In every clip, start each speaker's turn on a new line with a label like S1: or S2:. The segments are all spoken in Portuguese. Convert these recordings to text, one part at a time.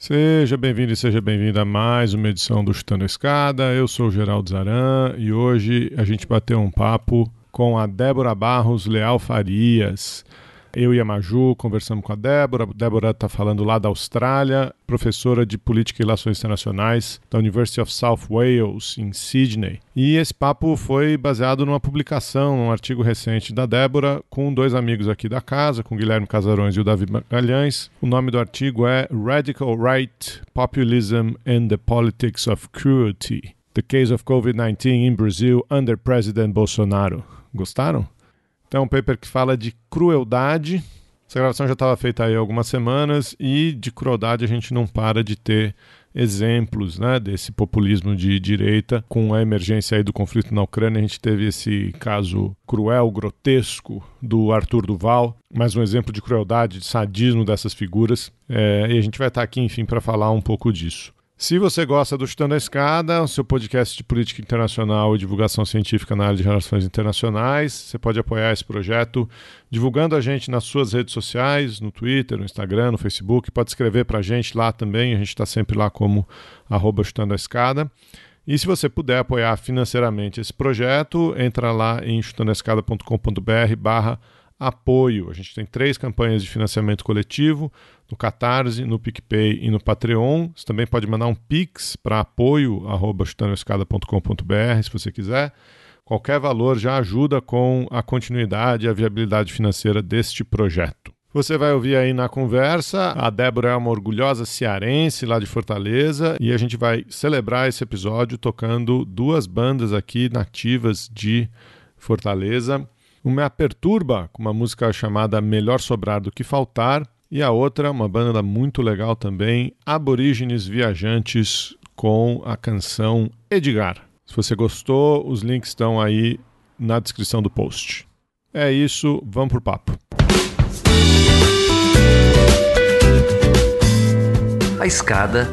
S1: Seja bem-vindo e seja bem-vinda a mais uma edição do Chutando a Escada. Eu sou o Geraldo Zaran e hoje a gente bateu um papo com a Débora Barros Leal Farias. Eu e a Maju conversamos com a Débora. A Débora está falando lá da Austrália, professora de Política e Relações Internacionais da University of South Wales, em Sydney. E esse papo foi baseado numa publicação, num artigo recente da Débora, com dois amigos aqui da casa, com Guilherme Casarões e o Davi Magalhães. O nome do artigo é Radical Right, Populism and the Politics of Cruelty. The Case of COVID-19 in Brazil under President Bolsonaro. Gostaram? Então, um paper que fala de crueldade. Essa gravação já estava feita aí há algumas semanas e de crueldade a gente não para de ter exemplos né, desse populismo de direita. Com a emergência aí do conflito na Ucrânia, a gente teve esse caso cruel, grotesco do Arthur Duval, mais um exemplo de crueldade, de sadismo dessas figuras. É, e a gente vai estar aqui, enfim, para falar um pouco disso. Se você gosta do Chutando a Escada, o seu podcast de política internacional e divulgação científica na área de relações internacionais, você pode apoiar esse projeto divulgando a gente nas suas redes sociais, no Twitter, no Instagram, no Facebook. Pode escrever para a gente lá também, a gente está sempre lá como arroba Chutando a Escada. E se você puder apoiar financeiramente esse projeto, entra lá em chutandoescada.com.br barra. A gente tem três campanhas de financiamento coletivo no Catarse, no PicPay e no Patreon. Você também pode mandar um pix para apoio.chutandoescada.com.br se você quiser. Qualquer valor já ajuda com a continuidade e a viabilidade financeira deste projeto. Você vai ouvir aí na conversa, a Débora é uma orgulhosa cearense lá de Fortaleza e a gente vai celebrar esse episódio tocando duas bandas aqui nativas de Fortaleza. Uma Perturba, com uma música chamada Melhor Sobrar do que Faltar, e a outra, uma banda muito legal também, Aborígenes Viajantes, com a canção Edgar. Se você gostou, os links estão aí na descrição do post. É isso, vamos pro papo.
S2: A escada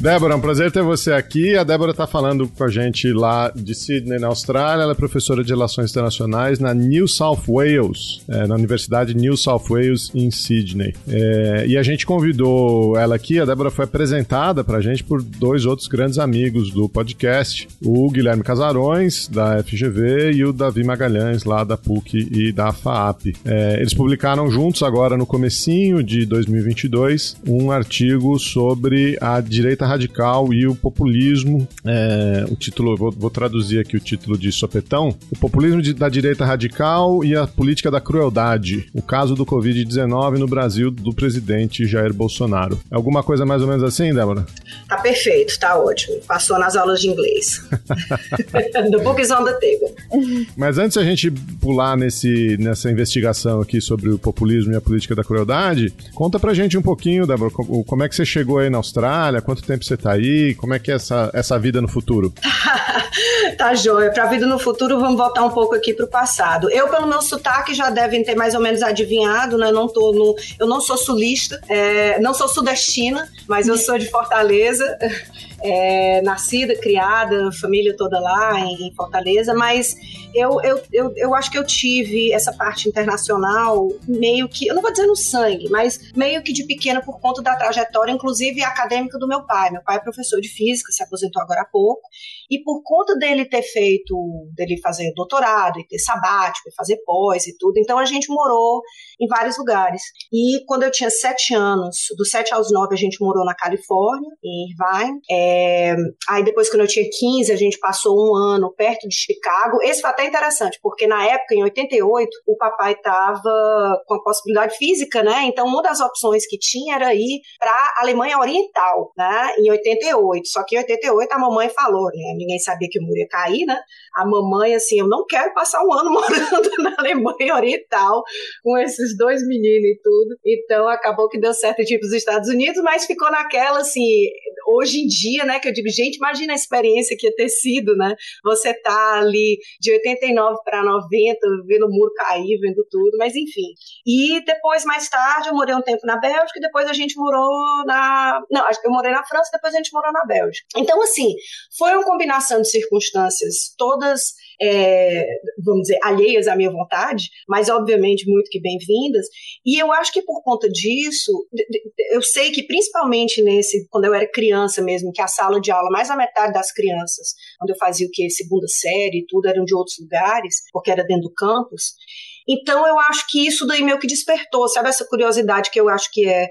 S1: Débora, é um prazer ter você aqui. A Débora está falando com a gente lá de Sydney, na Austrália. Ela é professora de Relações Internacionais na New South Wales, é, na Universidade New South Wales, em Sydney. É, e a gente convidou ela aqui. A Débora foi apresentada para a gente por dois outros grandes amigos do podcast: o Guilherme Casarões, da FGV, e o Davi Magalhães, lá da PUC e da FAAP. É, eles publicaram juntos, agora no comecinho de 2022, um artigo sobre a direita radical e o populismo. É, o título, vou, vou, traduzir aqui o título de sopetão: O populismo de, da direita radical e a política da crueldade. O caso do Covid-19 no Brasil do presidente Jair Bolsonaro. É alguma coisa mais ou menos assim, Débora?
S3: Tá perfeito, tá ótimo. Passou nas aulas de inglês. the book is on the table.
S1: Mas antes a gente pular nesse, nessa investigação aqui sobre o populismo e a política da crueldade, conta pra gente um pouquinho, Débora, como é que você chegou aí na Austrália, quanto tempo tempo você tá aí? Como é que é essa, essa vida no futuro?
S3: tá joia. Pra vida no futuro, vamos voltar um pouco aqui pro passado. Eu, pelo meu sotaque, já devem ter mais ou menos adivinhado, né? Eu não, tô no, eu não sou sulista, é, não sou sudestina, mas eu sou de Fortaleza é, nascida, criada, família toda lá em, Fortaleza, mas eu, eu, eu, eu acho que eu tive essa parte internacional meio que, eu não vou dizer no sangue, mas meio que de pequena por conta da trajetória, inclusive acadêmica do meu pai. Meu pai é professor de física, se aposentou agora há pouco, e por conta dele ter feito, dele fazer doutorado e ter sabático e fazer pós e tudo, então a gente morou em vários lugares. E quando eu tinha sete anos, dos sete aos nove a gente morou na Califórnia, em Irvine. É, aí depois, quando eu tinha 15, a gente passou um ano perto de Chicago. Esse foi até interessante, porque na época, em 88, o papai estava com a possibilidade física, né? Então, uma das opções que tinha era ir para a Alemanha Oriental, né? em 88. Só que em 88 a mamãe falou, né? Ninguém sabia que o muro ia cair, né? A mamãe, assim, eu não quero passar um ano morando na Alemanha Oriental com esses dois meninos e tudo. Então acabou que deu certo para os Estados Unidos, mas ficou naquela, assim, hoje em dia, né? Que eu digo, gente, imagina a experiência que ia ter sido, né? Você tá ali de 89 para 90, vendo o muro cair, vendo tudo, mas enfim. E depois, mais tarde, eu morei um tempo na Bélgica depois a gente morou na. Não, eu morei na França, depois a gente morou na Bélgica. Então, assim, foi uma combinação de circunstâncias todas é, vamos dizer, alheias à minha vontade, mas obviamente muito que bem-vindas. E eu acho que por conta disso, eu sei que principalmente nesse, quando eu era criança mesmo, que a sala de aula, mais da metade das crianças, quando eu fazia o que? Segunda série e tudo, eram de outros lugares, porque era dentro do campus. Então eu acho que isso daí meio que despertou, sabe essa curiosidade que eu acho que é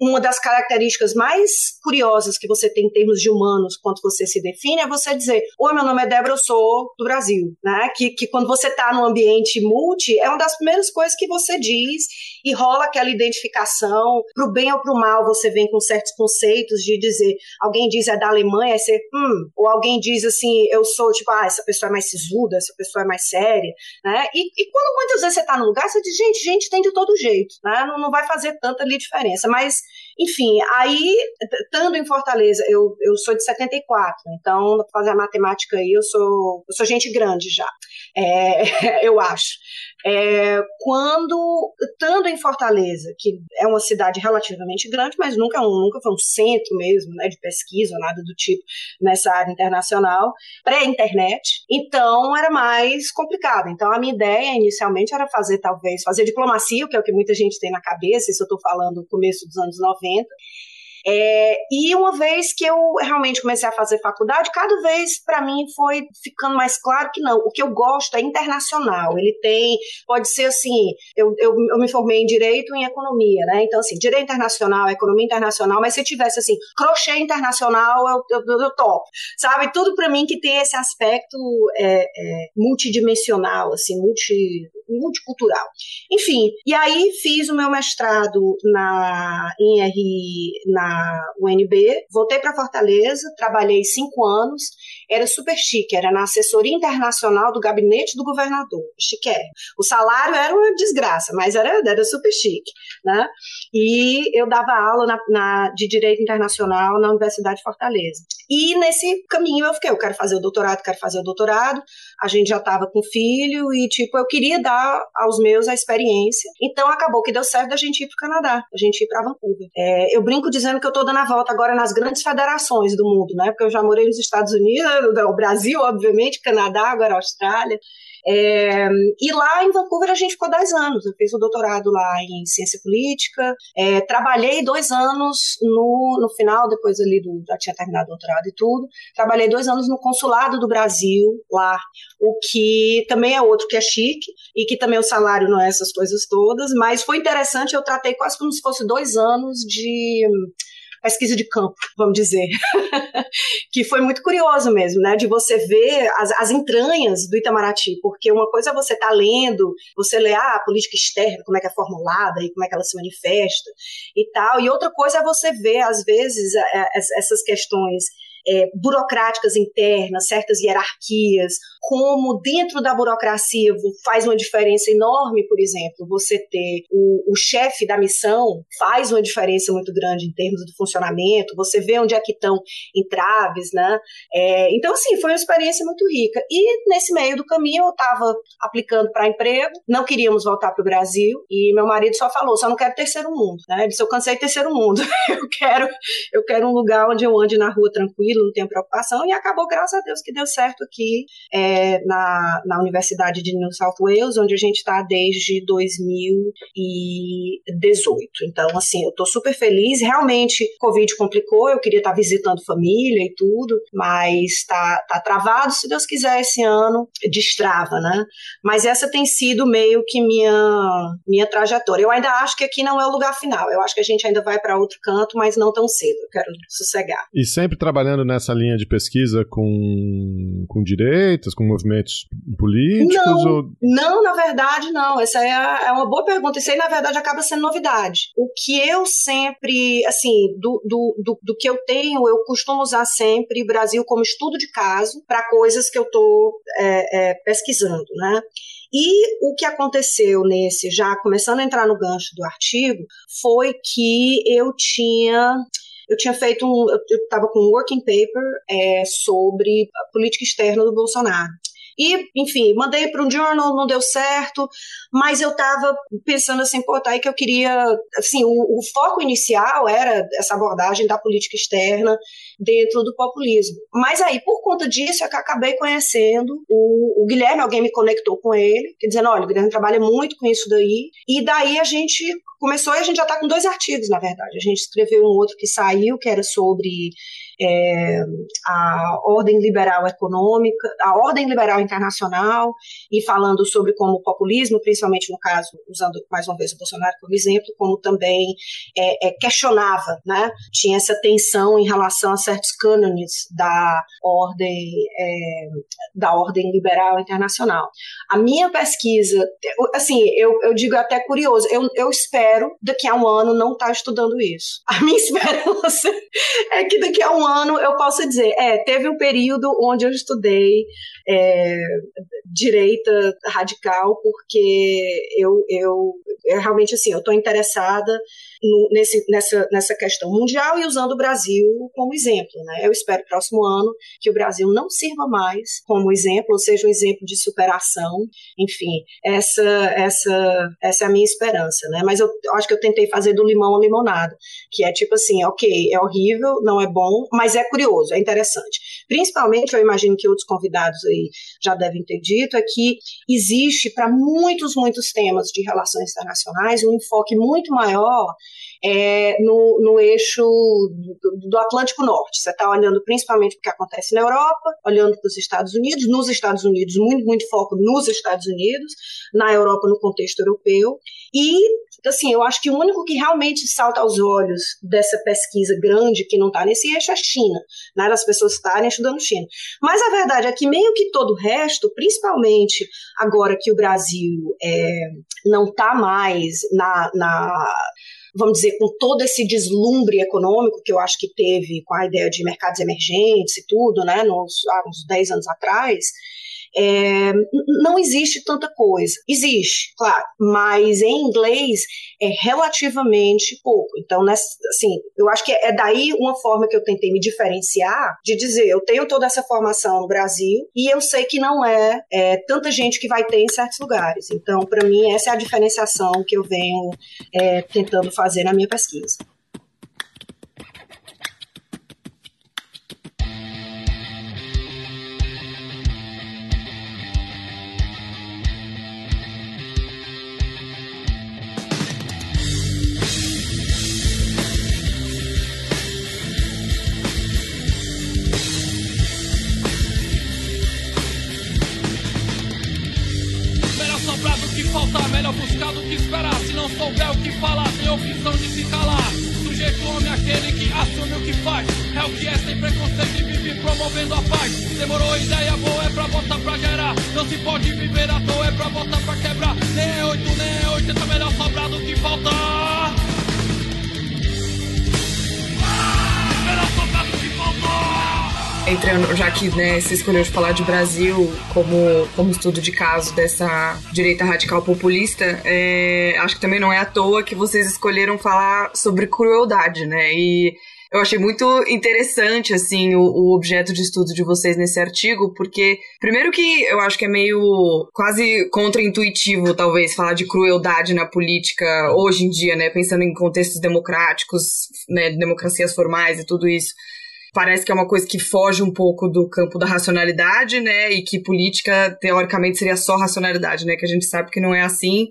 S3: uma das características mais curiosas que você tem em termos de humanos quando você se define é você dizer: Oi, meu nome é Débora, eu sou do Brasil. Né? Que, que quando você está num ambiente multi, é uma das primeiras coisas que você diz e rola aquela identificação. Pro bem ou pro mal, você vem com certos conceitos de dizer: alguém diz é da Alemanha, aí hum, ou alguém diz assim: eu sou, tipo, ah, essa pessoa é mais sisuda, essa pessoa é mais séria. Né? E, e quando muitas vezes você está no lugar, você diz: gente, gente tem de todo jeito. Né? Não, não vai fazer tanta ali diferença. Mas enfim, aí, estando em Fortaleza, eu, eu sou de 74, então, para fazer a matemática aí, eu sou, eu sou gente grande já, é, eu acho. É, quando, estando em Fortaleza, que é uma cidade relativamente grande, mas nunca, nunca foi um centro mesmo, né, de pesquisa ou nada do tipo nessa área internacional, pré-internet, então era mais complicado. Então a minha ideia inicialmente era fazer, talvez, fazer diplomacia, que é o que muita gente tem na cabeça, isso eu estou falando no começo dos anos 90, é, e uma vez que eu realmente comecei a fazer faculdade, cada vez para mim foi ficando mais claro que não. O que eu gosto é internacional. Ele tem, pode ser assim, eu, eu, eu me formei em direito e em economia, né? Então, assim, direito internacional, economia internacional, mas se tivesse assim, crochê internacional, eu, eu, eu topo. Sabe? Tudo para mim que tem esse aspecto é, é, multidimensional, assim, multi, multicultural. Enfim, e aí fiz o meu mestrado na, RI na UNB, voltei para Fortaleza, trabalhei cinco anos, era super chique, era na assessoria internacional do gabinete do governador, chique. O salário era uma desgraça, mas era, era super chique, né? E eu dava aula na, na, de Direito Internacional na Universidade de Fortaleza. E nesse caminho eu fiquei, eu quero fazer o doutorado, quero fazer o doutorado, a gente já estava com filho e, tipo, eu queria dar aos meus a experiência. Então acabou que deu certo da gente ir para o Canadá, a gente ir para Vancouver. É, eu brinco dizendo que eu estou dando a volta agora nas grandes federações do mundo, né? Porque eu já morei nos Estados Unidos, no Brasil, obviamente, Canadá, agora Austrália. É, e lá em Vancouver a gente ficou 10 anos. Eu fiz o doutorado lá em ciência política. É, trabalhei dois anos no, no final, depois ali do, já tinha terminado o doutorado e tudo. Trabalhei dois anos no consulado do Brasil lá, o que também é outro que é chique e que também o salário não é essas coisas todas. Mas foi interessante. Eu tratei quase como se fosse dois anos de pesquisa de campo, vamos dizer, que foi muito curioso mesmo, né, de você ver as, as entranhas do Itamaraty, porque uma coisa é você estar tá lendo, você lê ah, a política externa, como é que é formulada e como é que ela se manifesta e tal, e outra coisa é você ver, às vezes, essas questões é, burocráticas internas, certas hierarquias, como dentro da burocracia faz uma diferença enorme, por exemplo, você ter o, o chefe da missão faz uma diferença muito grande em termos do funcionamento, você vê onde é que estão entraves, né? É, então, assim, foi uma experiência muito rica. E nesse meio do caminho eu estava aplicando para emprego, não queríamos voltar para o Brasil, e meu marido só falou, só não quero terceiro mundo, né? Ele disse, eu cansei de terceiro mundo, eu quero, eu quero um lugar onde eu ande na rua tranquilo, não tenho preocupação, e acabou, graças a Deus, que deu certo aqui é, na, na Universidade de New South Wales, onde a gente está desde 2018. Então, assim, eu estou super feliz. Realmente, Covid complicou, eu queria estar tá visitando família e tudo, mas está tá travado, se Deus quiser, esse ano destrava, né? Mas essa tem sido meio que minha, minha trajetória. Eu ainda acho que aqui não é o lugar final. Eu acho que a gente ainda vai para outro canto, mas não tão cedo. Eu quero sossegar.
S1: E sempre trabalhando trabalhando nessa linha de pesquisa com, com direitas, com movimentos políticos?
S3: Não,
S1: ou...
S3: não na verdade, não. Essa é, a, é, uma boa pergunta. Isso aí, na verdade, acaba sendo novidade. O que eu sempre, assim, do, do, do, do que eu tenho, eu costumo usar sempre Brasil como estudo de caso para coisas que eu estou é, é, pesquisando, né? E o que aconteceu nesse, já começando a entrar no gancho do artigo, foi que eu tinha eu tinha feito um, eu estava com um working paper é, sobre a política externa do Bolsonaro. E, enfim, mandei para um journal, não deu certo, mas eu estava pensando assim, pô, tá aí que eu queria. Assim, o, o, foco inicial era essa abordagem da política externa dentro do populismo. Mas aí, por conta disso, é que acabei conhecendo o, o Guilherme, alguém me conectou com ele, dizendo: olha, o Guilherme trabalha muito com isso daí. E daí a gente começou e a gente já está com dois artigos, na verdade. A gente escreveu um outro que saiu, que era sobre é, a ordem liberal econômica, a ordem liberal internacional, e falando sobre como o populismo, principalmente no caso, usando mais uma vez o Bolsonaro como exemplo, como também é, é, questionava, né? tinha essa tensão em relação a certos cânones da ordem, é, da ordem liberal internacional. A minha pesquisa, assim, eu, eu digo até curioso, eu, eu espero daqui a um ano não estar tá estudando isso. A minha esperança é que daqui a um ano eu posso dizer, é, teve um período onde eu estudei é, direita radical, porque eu, eu, eu realmente assim, eu estou interessada no, nesse, nessa, nessa questão mundial e usando o Brasil como exemplo. Né? Eu espero próximo ano que o Brasil não sirva mais como exemplo, ou seja, um exemplo de superação. Enfim, essa, essa, essa é a minha esperança. Né? Mas eu, eu acho que eu tentei fazer do limão a limonada, que é tipo assim, ok, é horrível, não é bom, mas é curioso, é interessante. Principalmente, eu imagino que outros convidados aí já devem ter dito, é que existe para muitos, muitos temas de relações internacionais um enfoque muito maior é, no, no eixo do, do Atlântico Norte. Você está olhando principalmente o que acontece na Europa, olhando para os Estados Unidos, nos Estados Unidos, muito, muito foco nos Estados Unidos, na Europa no contexto europeu. E, assim, eu acho que o único que realmente salta aos olhos dessa pesquisa grande que não está nesse eixo é a China, né, das pessoas estarem estudando China. Mas a verdade é que meio que todo o resto, principalmente agora que o Brasil é, não está mais na, na vamos dizer, com todo esse deslumbre econômico que eu acho que teve com a ideia de mercados emergentes e tudo, né, nos, há uns 10 anos atrás, é, não existe tanta coisa. Existe, claro, mas em inglês é relativamente pouco. Então, assim, eu acho que é daí uma forma que eu tentei me diferenciar de dizer, eu tenho toda essa formação no Brasil e eu sei que não é, é tanta gente que vai ter em certos lugares. Então, para mim, essa é a diferenciação que eu venho é, tentando fazer na minha pesquisa.
S4: Você escolheu falar de Brasil como, como estudo de caso dessa direita radical populista, é, acho que também não é à toa que vocês escolheram falar sobre crueldade, né? E eu achei muito interessante, assim, o, o, objeto de estudo de vocês nesse artigo, porque, primeiro que eu acho que é meio quase contra-intuitivo, talvez, falar de crueldade na política hoje em dia, né? Pensando em contextos democráticos, né? Democracias formais e tudo isso parece que é uma coisa que foge um pouco do campo da racionalidade, né? E que política, teoricamente, seria só racionalidade, né? Que a gente sabe que não é assim.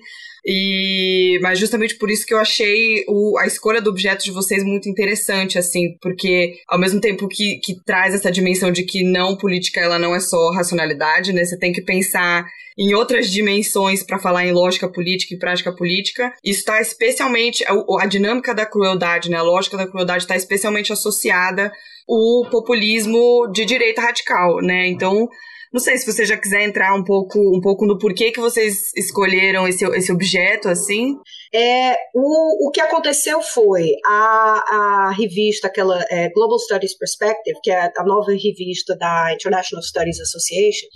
S4: E, mas justamente por isso que eu achei o, a escolha do objeto de vocês muito interessante, assim, porque ao mesmo tempo que, que traz essa dimensão de que não política ela não é só racionalidade, né? Você tem que pensar em outras dimensões para falar em lógica política e prática política. Isso está especialmente a, a, dinâmica da crueldade, né? A lógica da crueldade está especialmente associada o populismo de direita radical, né? Então, não sei se você já quiser entrar um pouco, um pouco no porquê que vocês escolheram esse, esse objeto, assim.
S3: É, o, o que aconteceu foi a, a revista, aquela é, Global Studies Perspective, que é a nova revista da International Studies Association,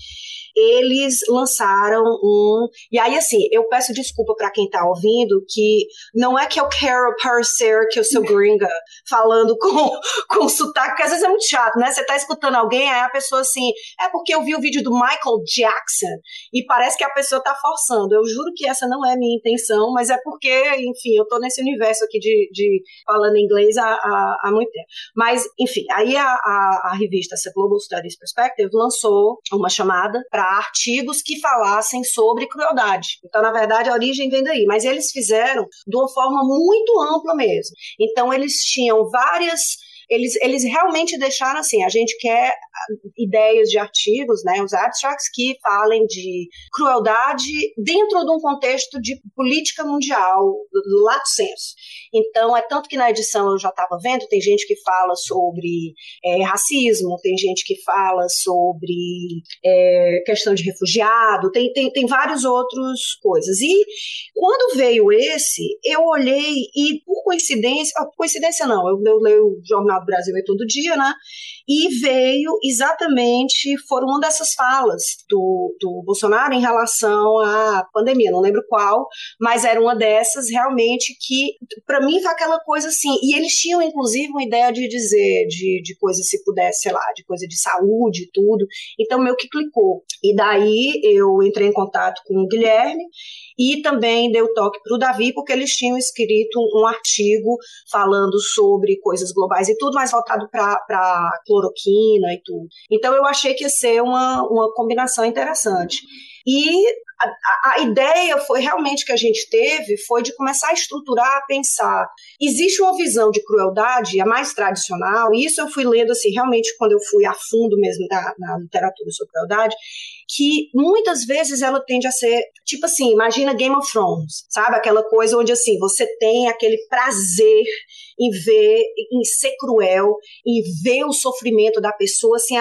S3: eles lançaram um. E aí, assim, eu peço desculpa para quem tá ouvindo, que não é que eu quero parecer que eu sou gringa falando com, com sotaque, porque às vezes é muito chato, né? Você tá escutando alguém, aí a pessoa assim, é porque eu vi o vídeo do Michael Jackson e parece que a pessoa tá forçando. Eu juro que essa não é minha intenção, mas é porque, enfim, eu tô nesse universo aqui de, de falando inglês há, há, há muito tempo. Mas, enfim, aí a, a, a revista, essa Global Studies Perspective, lançou uma chamada para artigos que falassem sobre crueldade. Então, na verdade, a origem vem daí, mas eles fizeram de uma forma muito ampla mesmo. Então, eles tinham várias eles, eles realmente deixaram assim, a gente quer ideias de artigos, né, os abstracts que falem de crueldade dentro de um contexto de política mundial, lato senso. Então, é tanto que na edição eu já estava vendo, tem gente que fala sobre é, racismo, tem gente que fala sobre é, questão de refugiado, tem, tem, tem várias outras coisas. E quando veio esse, eu olhei e, por coincidência, ah, coincidência não, eu, eu leio o Jornal do Brasil é todo dia, né? E veio exatamente, foram uma dessas falas do, do Bolsonaro em relação à pandemia, não lembro qual, mas era uma dessas realmente que, para mim, foi aquela coisa assim. E eles tinham, inclusive, uma ideia de dizer, de, de coisa, se pudesse, sei lá, de coisa de saúde e tudo. Então, meio que clicou. E daí eu entrei em contato com o Guilherme e também deu toque para o Davi, porque eles tinham escrito um artigo falando sobre coisas globais e tudo, mais voltado para cloroquina e tudo. Então eu achei que ia ser uma, uma combinação interessante. E a, a, ideia foi realmente que a gente teve foi de começar a estruturar, a pensar. Existe uma visão de crueldade, a mais tradicional, e isso eu fui lendo assim, realmente quando eu fui a fundo mesmo da, na literatura sobre crueldade, que muitas vezes ela tende a ser, tipo assim, imagina Game of Thrones, sabe? Aquela coisa onde assim, você tem aquele prazer em ver, em ser cruel, em ver o sofrimento da pessoa, assim,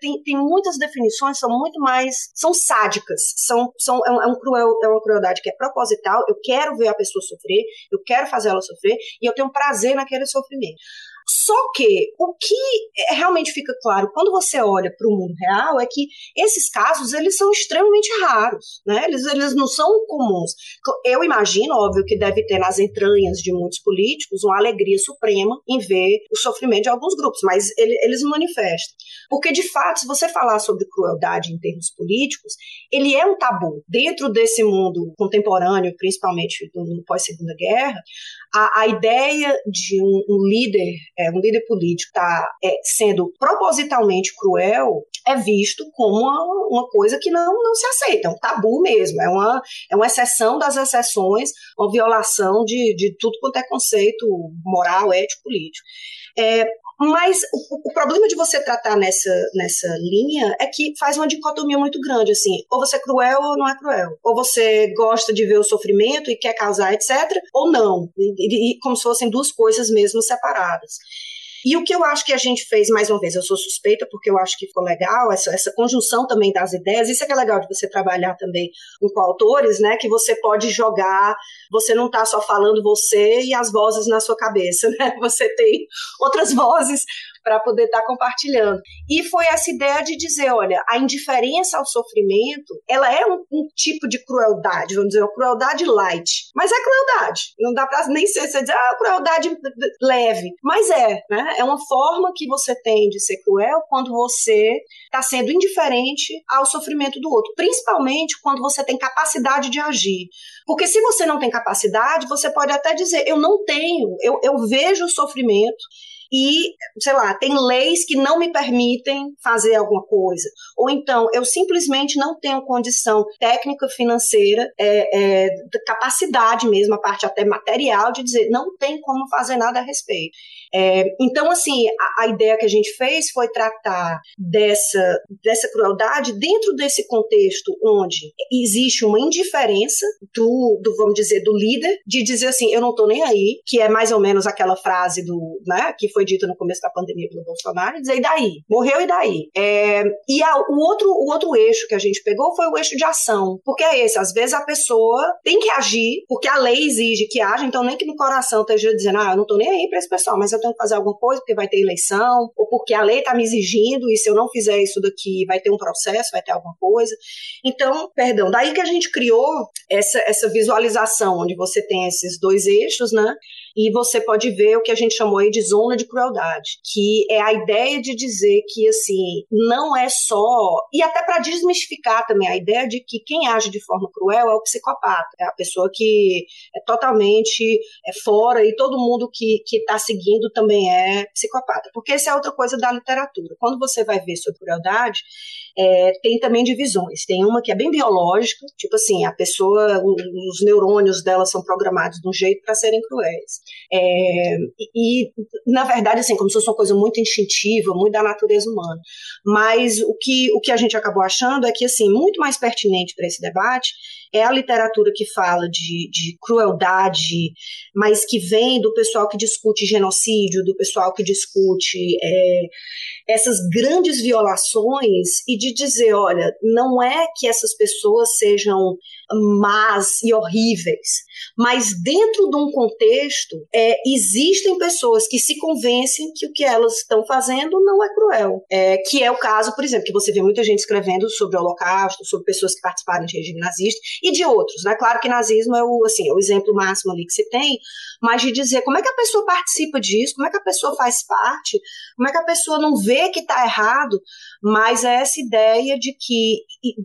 S3: tem, tem muitas definições, são muito mais, são sádicas, são, são é, um, é, um cruel, é uma crueldade que é proposital, eu quero ver a pessoa sofrer, eu quero fazer ela sofrer, e eu tenho prazer naquele sofrimento. Só que o que realmente fica claro quando você olha para o mundo real é que esses casos eles são extremamente raros, né? Eles, eles não são comuns. Eu imagino, óbvio, que deve ter nas entranhas de muitos políticos uma alegria suprema em ver o sofrimento de alguns grupos, mas ele, eles manifestam. Porque, de fato, se você falar sobre crueldade em termos políticos, ele é um tabu. Dentro desse mundo contemporâneo, principalmente no pós-segunda guerra, a, a ideia de um, um líder, é, um líder político estar tá, é, sendo propositalmente cruel é visto como uma, uma coisa que não, não se aceita, é um tabu mesmo, é uma, é uma exceção das exceções, uma violação de, de tudo quanto é conceito moral, ético, político. É, mas o, o, problema de você tratar nessa, nessa linha é que faz uma dicotomia muito grande, assim, ou você é cruel ou não é cruel. Ou você gosta de ver o sofrimento e quer causar, etc., ou não. E, e, como se fossem duas coisas mesmo separadas. E o que eu acho que a gente fez, mais uma vez, eu sou suspeita porque eu acho que ficou legal, essa, essa conjunção também das ideias, isso é que é legal de você trabalhar também com coautores, né, que você pode jogar, você não está só falando você e as vozes na sua cabeça, né, você tem outras vozes para poder estar tá compartilhando. E foi essa ideia de dizer, olha, a indiferença ao sofrimento, ela é um, um tipo de crueldade, vamos dizer, uma crueldade light, mas é crueldade. Não dá para nem ser você dizer, ah, crueldade leve, mas é, né? É uma forma que você tem de ser cruel quando você está sendo indiferente ao sofrimento do outro, principalmente quando você tem capacidade de agir. Porque se você não tem capacidade, você pode até dizer, eu não tenho, eu, eu vejo o sofrimento, e, sei lá, tem leis que não me permitem fazer alguma coisa. Ou então, eu simplesmente não tenho condição técnica, financeira, é, é, capacidade mesmo, a parte até material, de dizer, não tem como fazer nada a respeito. É, então, assim, a, a, ideia que a gente fez foi tratar dessa, dessa crueldade dentro desse contexto onde existe uma indiferença do, do vamos dizer, do líder, de dizer assim, eu não tô nem aí, que é mais ou menos aquela frase do, né, que foi dita no começo da pandemia pelo Bolsonaro, e dizer, e daí? Morreu e daí? É, e a, o, outro, o outro eixo que a gente pegou foi o eixo de ação, porque é esse, às vezes a pessoa tem que agir, porque a lei exige que haja, então nem que no coração esteja dizendo, ah, eu não tô nem aí pra esse pessoal, mas eu tenho que fazer alguma coisa porque vai ter eleição, ou porque a lei tá me exigindo, e se eu não fizer isso daqui, vai ter um processo, vai ter alguma coisa. Então, perdão, daí que a gente criou essa, essa visualização, onde você tem esses dois eixos, né? E você pode ver o que a gente chamou aí de zona de crueldade, que é a ideia de dizer que assim não é só e até para desmistificar também a ideia de que quem age de forma cruel é o psicopata, é a pessoa que é totalmente é fora e todo mundo que está seguindo também é psicopata, porque essa é outra coisa da literatura. Quando você vai ver sobre crueldade, é, tem também divisões. Tem uma que é bem biológica, tipo assim, a pessoa, os neurônios dela são programados de um jeito para serem cruéis. É, e, na verdade, assim, como se fosse uma coisa muito instintiva, muito da natureza humana. Mas o que, o que a gente acabou achando é que, assim, muito mais pertinente para esse debate é a literatura que fala de, de crueldade, mas que vem do pessoal que discute genocídio, do pessoal que discute é, essas grandes violações e de dizer, olha, não é que essas pessoas sejam más e horríveis, mas dentro de um contexto é, existem pessoas que se convencem que o que elas estão fazendo não é cruel, é, que é o caso, por exemplo, que você vê muita gente escrevendo sobre o Holocausto, sobre pessoas que participaram de regime nazista e de outros, né? Claro que nazismo é o assim, é o exemplo máximo ali que se tem, mas de dizer como é que a pessoa participa disso, como é que a pessoa faz parte, como é que a pessoa não vê que está errado, mas é essa ideia de que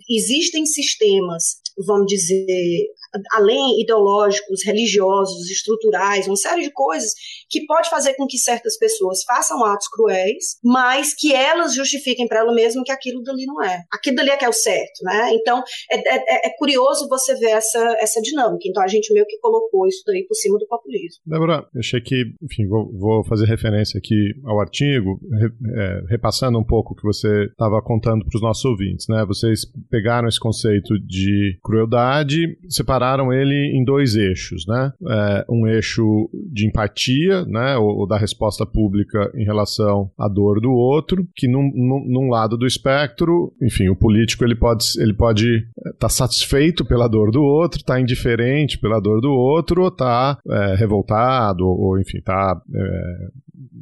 S3: existem sistemas, vamos dizer, além ideológicos, religiosos, estruturais, uma série de coisas que pode fazer com que certas pessoas façam atos cruéis, mas que elas justifiquem para elas mesmas que aquilo dali não é. Aquilo dali é que é o certo, né? Então, é, é, é, curioso você ver essa, essa dinâmica. Então, a gente meio que colocou isso daí por cima do populismo.
S1: Débora, eu achei que, enfim, vou, vou fazer referência aqui ao artigo, re, é, repassando um pouco o que você estava contando para os nossos ouvintes, né? Vocês pegaram esse conceito de crueldade, separaram separaram ele em dois eixos, né? É, um eixo de empatia, né? Ou, ou, da resposta pública em relação à dor do outro, que num, num, num lado do espectro, enfim, o político ele pode ele pode estar tá satisfeito pela dor do outro, estar tá indiferente pela dor do outro, ou tá é, revoltado, ou enfim, tá é,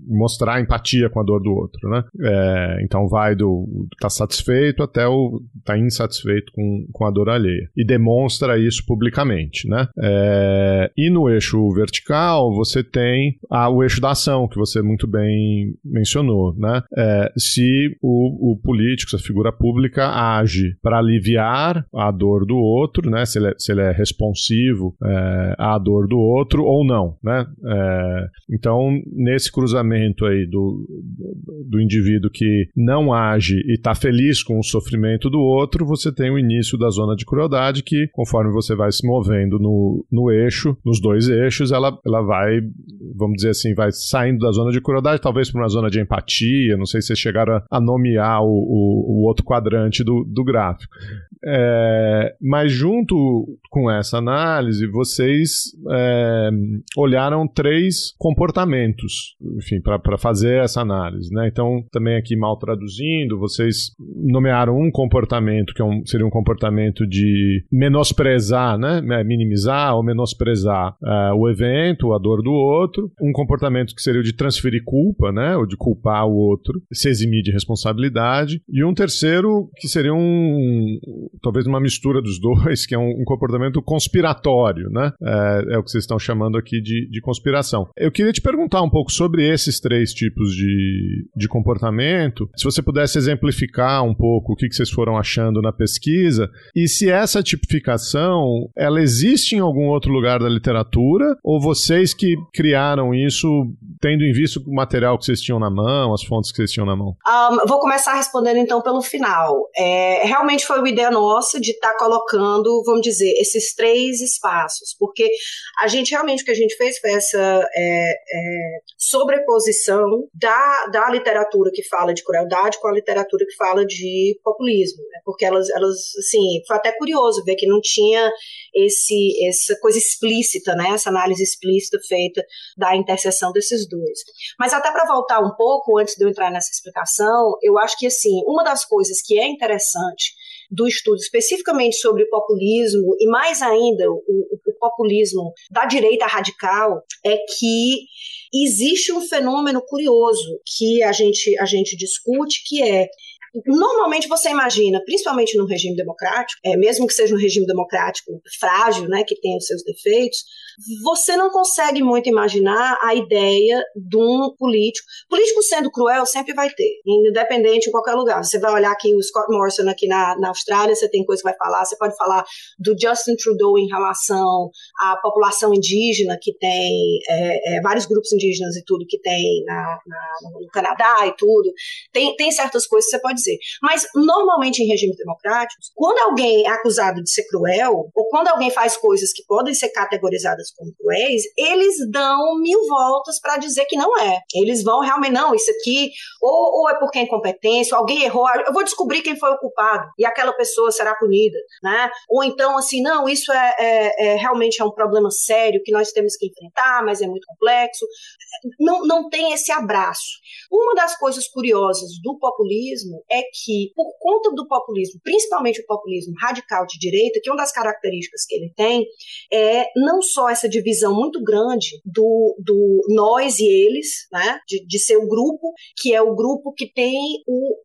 S1: mostrar empatia com a dor do outro, né? É, então vai do tá satisfeito até o tá insatisfeito com, com a dor alheia e demonstra isso publicamente, né? É, e no eixo vertical você tem a, o eixo da ação que você muito bem mencionou, né? É, se o, o político, se a figura pública age para aliviar a dor do outro, né? Se ele é, se ele é responsivo é, à dor do outro ou não, né? É, então nesse cruzamento aí do, do indivíduo que não age e está feliz com o sofrimento do outro, você tem o início da zona de crueldade que, conforme você vai se movendo no, no eixo, nos dois eixos, ela, ela vai, vamos dizer assim, vai saindo da zona de crueldade, talvez para uma zona de empatia, não sei se vocês chegaram a, a nomear o, o, o, outro quadrante do, do gráfico. É, mas junto com essa análise, vocês é, olharam três comportamentos, enfim, para fazer essa análise. Né? Então, também aqui mal traduzindo, vocês nomearam um comportamento que é um, seria um comportamento de menosprezar, né? minimizar ou menosprezar uh, o evento, a dor do outro, um comportamento que seria o de transferir culpa, né? ou de culpar o outro, se eximir de responsabilidade, e um terceiro que seria um talvez uma mistura dos dois, que é um, um comportamento conspiratório, né? É, é, o que vocês estão chamando aqui de, de conspiração. Eu queria te perguntar um pouco sobre esses três tipos de, de comportamento, se você pudesse exemplificar um pouco o que, que vocês foram achando na pesquisa, e se essa tipificação, ela existe em algum outro lugar da literatura, ou vocês que criaram isso tendo em vista o material que vocês tinham na mão, as fontes que vocês tinham na mão?
S3: Um, vou começar respondendo então pelo final. É, realmente foi uma ideia nossa de estar tá colocando, vamos dizer, esses três espaços, porque a gente realmente o que a gente fez foi essa é, é, sobreposição da, da literatura que fala de crueldade com a literatura que fala de populismo, né? porque elas, elas, assim, foi até curioso ver que não tinha esse, essa coisa explícita, né? essa análise explícita feita da interseção desses dois. Mas até para voltar um pouco, antes de eu entrar nessa explicação, eu acho que assim, uma das coisas que é interessante do estudo especificamente sobre o populismo e mais ainda o, o populismo da direita radical é que existe um fenômeno curioso que a gente, a gente discute, que é Normalmente você imagina, principalmente no regime democrático, é, mesmo que seja um regime democrático frágil, né, que tem os seus defeitos, você não consegue muito imaginar a ideia de um político. Político sendo cruel sempre vai ter, independente em qualquer lugar. Você vai olhar aqui o Scott Morrison aqui na, na Austrália, você tem coisa que vai falar, você pode falar do Justin Trudeau em relação à população indígena, que tem é, é, vários grupos indígenas e tudo que tem na, na, no Canadá e tudo. Tem, tem certas coisas que você pode dizer. Mas, normalmente, em regimes democráticos, quando alguém é acusado de ser cruel, ou quando alguém faz coisas que podem ser categorizadas cruéis, eles dão mil voltas para dizer que não é. Eles vão realmente, não, isso aqui, ou, ou é porque é incompetência, alguém errou, eu vou descobrir quem foi o culpado, e aquela pessoa será punida, né? Ou então, assim, não, isso é, é, é realmente é um problema sério que nós temos que enfrentar, mas é muito complexo. Não, não tem esse abraço. Uma das coisas curiosas do populismo é que, por conta do populismo, principalmente o populismo radical de direita, que uma das características que ele tem é não só essa divisão muito grande do, do nós e eles, né, de, de ser o grupo, que é o grupo que tem o,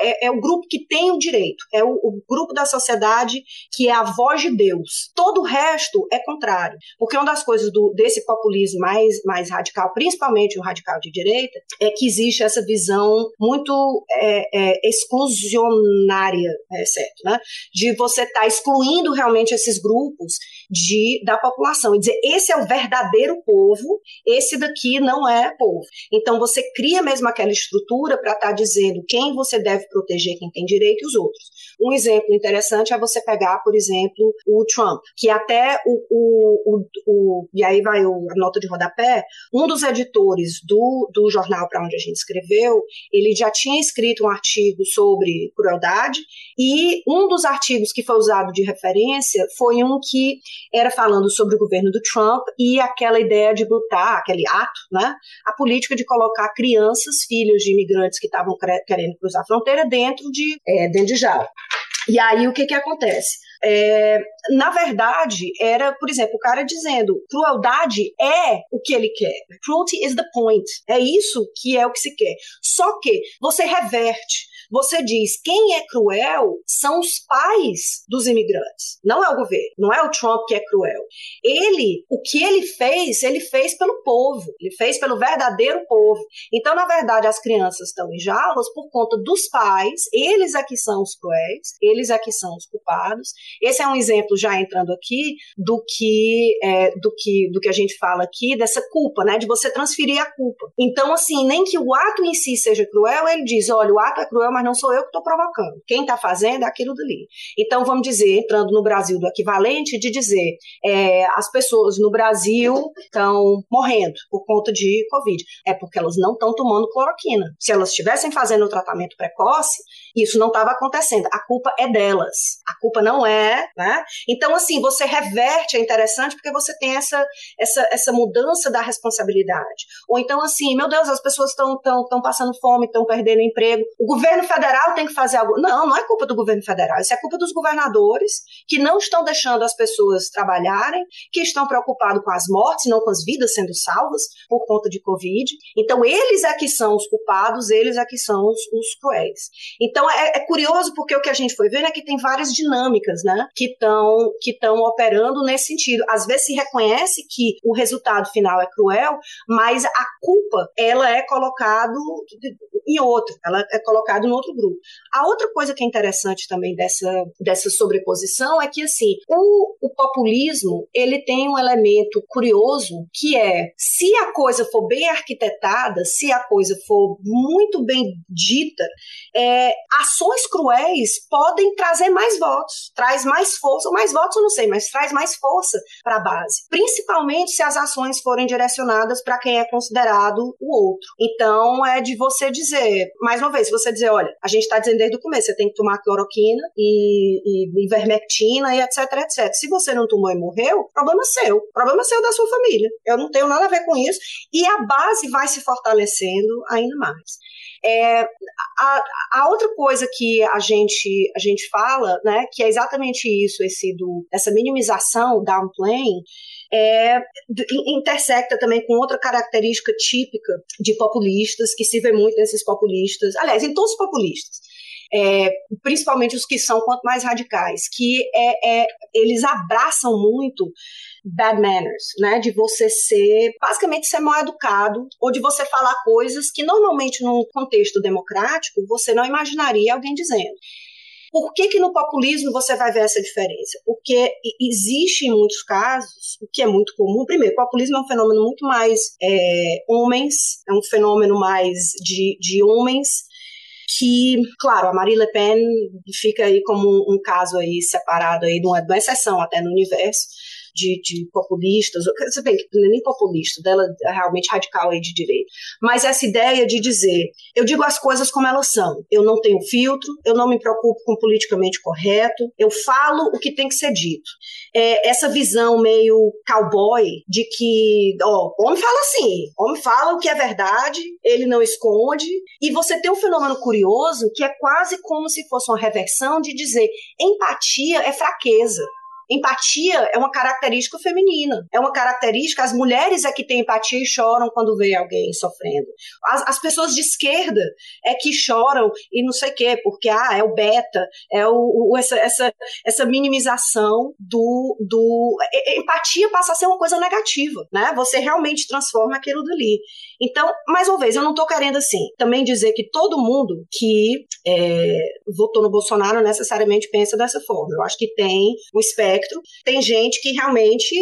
S3: é, é o grupo que tem o direito, é o, o grupo da sociedade que é a voz de Deus. Todo o resto é contrário, porque uma das coisas do, desse populismo mais, mais radical, principalmente o radical de direita, é que existe essa visão muito é, é, exclusionária, é certo, né? De você estar tá excluindo realmente esses grupos de, da população e dizer esse é o verdadeiro povo, esse daqui não é povo. Então você cria mesmo aquela estrutura para estar tá dizendo quem você deve proteger, quem tem direito e os outros. Um exemplo interessante é você pegar, por exemplo, o Trump, que até o, o, o, o e aí vai a nota de rodapé, um dos editores do, do jornal para onde a gente escreveu, ele já tinha escrito um artigo sobre crueldade e um dos artigos que foi usado de referência foi um que era falando sobre o governo do Trump e aquela ideia de botar, aquele ato, né, a política de colocar crianças, filhos de imigrantes que estavam querendo cruzar a fronteira dentro de, é, dentro de jaula. E aí o que que acontece? É, na verdade, era, por exemplo, o cara dizendo crueldade é o que ele quer. Cruelty is the point. É isso que é o que se quer. Só que você reverte. Você diz quem é cruel são os pais dos imigrantes, não é o governo, não é o Trump que é cruel. Ele, o que ele fez, ele fez pelo povo, ele fez pelo verdadeiro povo. Então, na verdade, as crianças estão em jaulas por conta dos pais, eles aqui é são os cruéis, eles aqui é são os culpados. Esse é um exemplo já entrando aqui do que é, do que do que a gente fala aqui dessa culpa, né, de você transferir a culpa. Então, assim, nem que o ato em si seja cruel, ele diz, olha, o ato é cruel, mas não sou eu que estou provocando. Quem está fazendo é aquilo dali. Então, vamos dizer, entrando no Brasil do equivalente, de dizer é, as pessoas no Brasil estão morrendo por conta de Covid. É porque elas não estão tomando cloroquina. Se elas estivessem fazendo o tratamento precoce, isso não estava acontecendo. A culpa é delas. A culpa não é, né? Então, assim, você reverte, é interessante porque você tem essa, essa, essa mudança da responsabilidade. Ou então, assim, meu Deus, as pessoas estão passando fome, estão perdendo emprego. O governo federal tem que fazer algo. Não, não é culpa do governo federal, isso é culpa dos governadores que não estão deixando as pessoas trabalharem, que estão preocupados com as mortes, não com as vidas sendo salvas por conta de Covid. Então, eles é que são os culpados, eles é que são os, os cruéis. Então, Então é, é, curioso porque o que a gente foi vendo é que tem várias dinâmicas, né, que estão que estão operando nesse sentido. Às vezes se reconhece que o resultado final é cruel, mas a culpa ela é colocado em outro, ela é colocada em outro grupo. A outra coisa que é interessante também dessa dessa sobreposição é que assim o, o populismo ele tem um elemento curioso que é se a coisa for bem arquitetada, se a coisa for muito bem dita, é, ações cruéis podem trazer mais votos, traz mais força, mais votos eu não sei, mas traz mais força para a base, principalmente se as ações forem direcionadas para quem é considerado o outro. Então é de você dizer, mais uma vez, você dizer, olha, a gente está dizendo desde o começo, você tem que tomar cloroquina e, e ivermectina e etc, etc. Se você não tomou e morreu, problema seu, problema seu da sua família. Eu não tenho nada a ver com isso e a base vai se fortalecendo ainda mais. É, a, a, outra coisa que a gente, a gente fala, né, que é exatamente isso, esse do, essa minimização, downplaying, é, intersecta também com outra característica típica de populistas, que se vê muito nesses populistas, aliás, em todos os populistas, é, principalmente os que são quanto mais radicais, que é, é, eles abraçam muito bad manners, né? De você ser, basicamente, ser mal educado, ou de você falar coisas que normalmente num contexto democrático você não imaginaria alguém dizendo. Por que, que no populismo você vai ver essa diferença? Porque existe em muitos casos, o que é muito comum, primeiro, populismo é um fenômeno muito mais é, homens, é um fenômeno mais de, de homens que, claro, a Marie Le Pen fica aí como um, um caso aí separado aí de uma, de uma exceção até no universo, de, de populistas, se bem que não é nem populista, dela é realmente radical aí de direita, mas essa ideia de dizer, eu digo as coisas como elas são, eu não tenho filtro, eu não me preocupo com politicamente correto, eu falo o que tem que ser dito. É, essa visão meio cowboy de que, ó, homem fala assim, homem fala o que é verdade, ele não esconde, e você tem um fenômeno curioso que é quase como se fosse uma reversão de dizer empatia é fraqueza. Empatia é uma característica feminina, é uma característica. As mulheres é que têm empatia e choram quando vê alguém sofrendo. As, as pessoas de esquerda é que choram e não sei o quê, porque ah, é o beta, é o, o essa, essa, essa minimização do, do. Empatia passa a ser uma coisa negativa, né? Você realmente transforma aquilo dali. Então, mais uma vez, eu não estou querendo assim também dizer que todo mundo que é, votou no Bolsonaro necessariamente pensa dessa forma. Eu acho que tem um espectro, tem gente que realmente,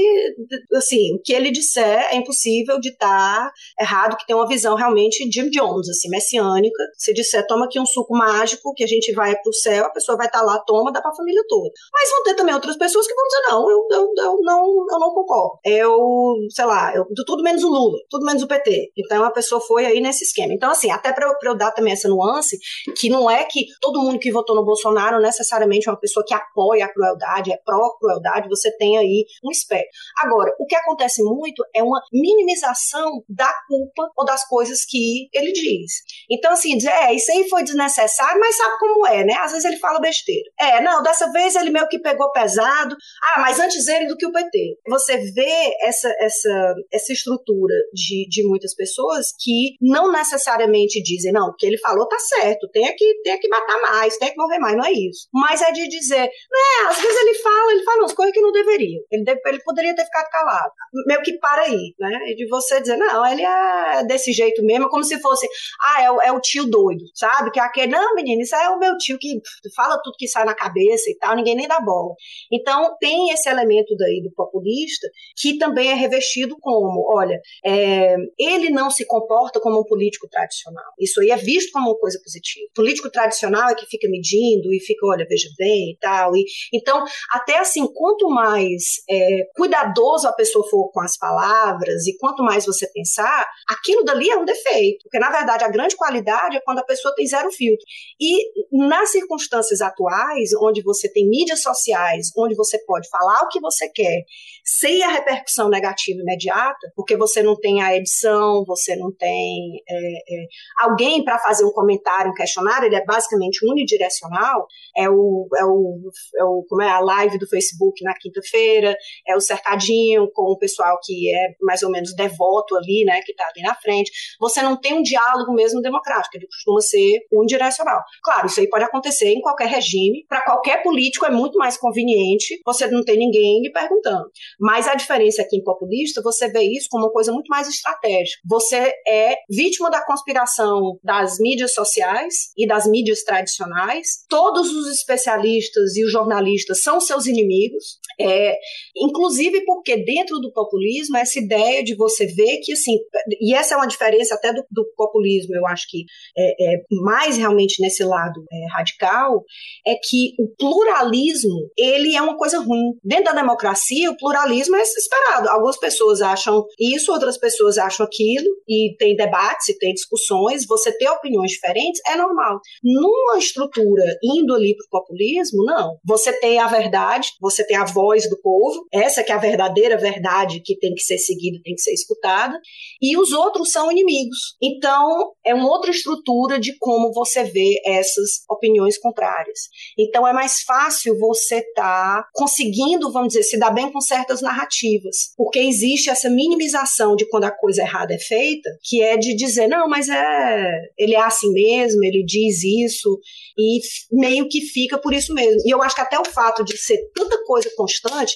S3: assim, o que ele disser é impossível de estar errado, que tem uma visão realmente Jim Jones, assim, messiânica. Se disser, toma aqui um suco mágico que a gente vai para o céu, a pessoa vai estar tá lá, toma, dá para a família toda. Mas vão ter também outras pessoas que vão dizer, não, eu, eu, eu, não, eu não concordo. Eu, sei lá, eu, tudo menos o Lula, tudo menos o PT. Então a pessoa foi aí nesse esquema. Então, assim, até para eu, dar também essa nuance, que não é que todo mundo que votou no Bolsonaro necessariamente é uma pessoa que apoia a crueldade, é pró-crueldade, você tem aí um espectro. Agora, o que acontece muito é uma minimização da culpa ou das coisas que ele diz. Então, assim, dizer, é, isso aí foi desnecessário, mas sabe como é, né? Às vezes ele fala besteira. É, não, dessa vez ele meio que pegou pesado. Ah, mas antes ele do que o PT. Você vê essa, essa, essa estrutura de, de muitas pessoas que não necessariamente dizem, não, o que ele falou tá certo, tem que, tem que matar mais, tem que morrer mais, não é isso. Mas é de dizer, né, às vezes ele fala, ele fala umas coisas que não deveria. Ele, deve, ele poderia ter ficado calado. Meio que para aí, né? De você dizer, não, ele é desse jeito mesmo, como se fosse, ah, é, o, é o tio doido, sabe? Que é aquele, não, menino, isso é o meu tio que fala tudo que sai na cabeça e tal, ninguém nem dá bola. Então, tem esse elemento daí do populista que também é revestido como, olha, é, ele não se comporta como um político tradicional. Isso aí é visto como uma coisa positiva. O político tradicional é que fica medindo e fica, olha, veja bem e tal. E, então, até assim, quanto mais é, cuidadoso a pessoa for com as palavras e quanto mais você pensar, aquilo dali é um defeito. Porque, na verdade, a grande qualidade é quando a pessoa tem zero filtro. E nas circunstâncias atuais, onde você tem mídias sociais, onde você pode falar o que você quer, sem a repercussão negativa imediata, porque você não tem a edição, você não tem é, é, alguém para fazer um comentário, um questionário, ele é basicamente unidirecional, é o, é o, é o como é a live do Facebook na quinta-feira, é o cercadinho com o pessoal que é mais ou menos devoto ali, né, que está ali na frente. Você não tem um diálogo mesmo democrático, ele costuma ser unidirecional. Claro, isso aí pode acontecer em qualquer regime, para qualquer político é muito mais conveniente você não ter ninguém lhe perguntando. Mas a diferença aqui em populista, você vê isso como uma coisa muito mais estratégica. Você é vítima da conspiração das mídias sociais e das mídias tradicionais. Todos os especialistas e os jornalistas são seus inimigos, é, inclusive porque dentro do populismo essa ideia de você ver que assim, e essa é uma diferença até do, do populismo, eu acho que é, é mais realmente nesse lado é, radical, é que o pluralismo ele é uma coisa ruim. Dentro da democracia, o pluralismo é esperado. Algumas pessoas acham isso, outras pessoas acham aquilo, e tem debates e tem discussões. Você ter opiniões diferentes é normal. Numa estrutura indo ali para o populismo, não. Você tem a verdade, você tem a voz do povo, essa que é a verdadeira verdade que tem que ser seguida, tem que ser escutada, e os outros são inimigos. Então, é uma outra estrutura de como você vê essas opiniões contrárias. Então, é mais fácil você estar tá conseguindo, vamos dizer, se dar bem com certas narrativas, porque existe essa minimização de quando a coisa errada é feita, que é de dizer, não, mas é, ele é assim mesmo, ele diz isso, e meio que fica por isso mesmo. E eu acho que até o fato de ser tanta coisa constante,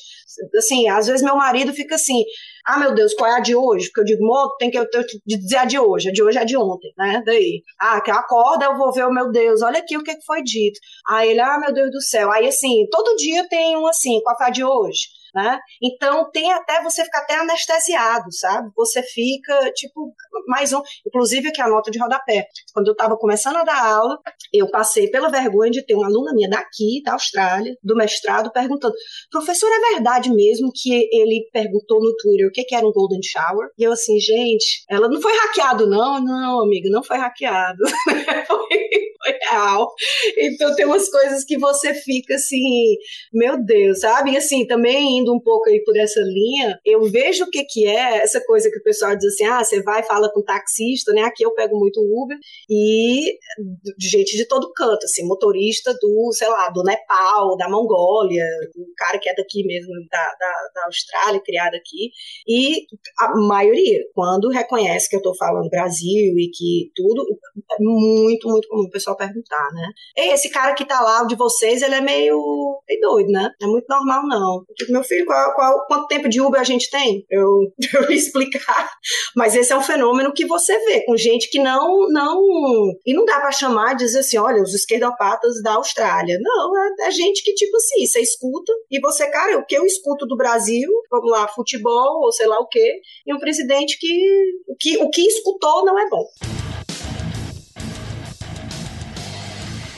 S3: assim, às vezes meu marido fica assim, ah, meu Deus, qual é a de hoje? Porque eu digo, moto, tem que eu, dizer a de hoje, a de hoje é a de ontem, né? Daí, ah, que acorda, eu vou ver o meu Deus, olha aqui o que foi dito. Aí ele, ah, meu Deus do céu. Aí, assim, todo dia tem um assim, qual foi a de hoje? Né? Então tem até você fica até anestesiado, sabe? Você fica tipo mais um, inclusive aqui a nota de rodapé. Quando eu estava começando a dar aula, eu passei pela vergonha de ter uma aluna minha daqui, da Austrália, do mestrado, perguntando: "Professor, é verdade mesmo que ele perguntou no Twitter o que que era um golden shower?" E eu assim, gente, ela não foi hackeado não, não, amiga, não foi hackeado. foi real. Então tem umas coisas que você fica assim, meu Deus, sabe? E assim, também indo um pouco aí por essa linha, eu vejo o que que é essa coisa que o pessoal diz assim, ah, você vai fala com taxista, né? Aqui eu pego muito Uber e gente de todo canto, assim, motorista do, sei lá, do Nepal, da Mongólia, o cara que é daqui mesmo, da, da, da Austrália, criado aqui, e a maioria, quando reconhece que eu tô falando Brasil e que tudo, é muito, muito comum o pessoal perguntar, né? Ei, esse cara que tá lá, o de vocês, ele é meio, meio doido, né? Não é muito normal, não. Eu digo, meu filho, qual, qual, quanto tempo de Uber a gente tem? Eu, eu explicar. Mas esse é um fenômeno que você vê, com gente que não, não, e não dá para chamar e dizer assim, olha, os esquerdopatas da Austrália. Não, é, é gente que, tipo assim, você escuta, e você, cara, o que eu escuto do Brasil, vamos lá, futebol, ou sei lá o quê, e um presidente que, o que, o que escutou não é bom.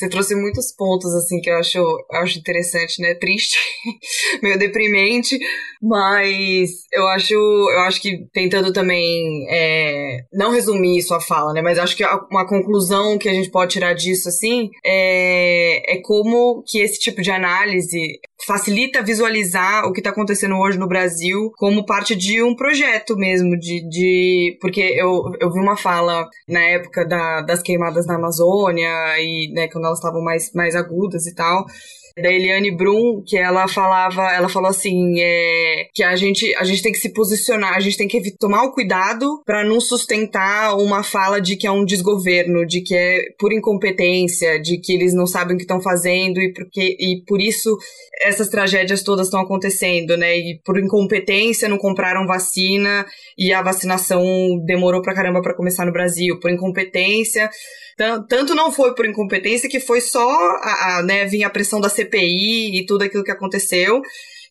S4: Você trouxe muitos pontos, assim, que eu acho, eu acho interessante, né? Triste, meio deprimente, mas eu acho, eu acho que tentando também é, não resumir sua fala, né? Mas acho que uma conclusão que a gente pode tirar disso, assim, é, é como que esse tipo de análise facilita visualizar o que está acontecendo hoje no Brasil como parte de um projeto mesmo, de, de porque eu, eu vi uma fala na época da, das queimadas na Amazônia e né, quando elas estavam mais, mais agudas e tal, da Eliane Brum, que ela falava, ela falou assim, é, que a gente, a gente tem que se posicionar, a gente tem que tomar o cuidado para não sustentar uma fala de que é um desgoverno, de que é por incompetência, de que eles não sabem o que estão fazendo e porque e por isso essas tragédias todas estão acontecendo, né? E por incompetência não compraram vacina e a vacinação demorou pra caramba para começar no Brasil, por incompetência tanto não foi por incompetência que foi só a, a né, vir a pressão da CPI e tudo aquilo que aconteceu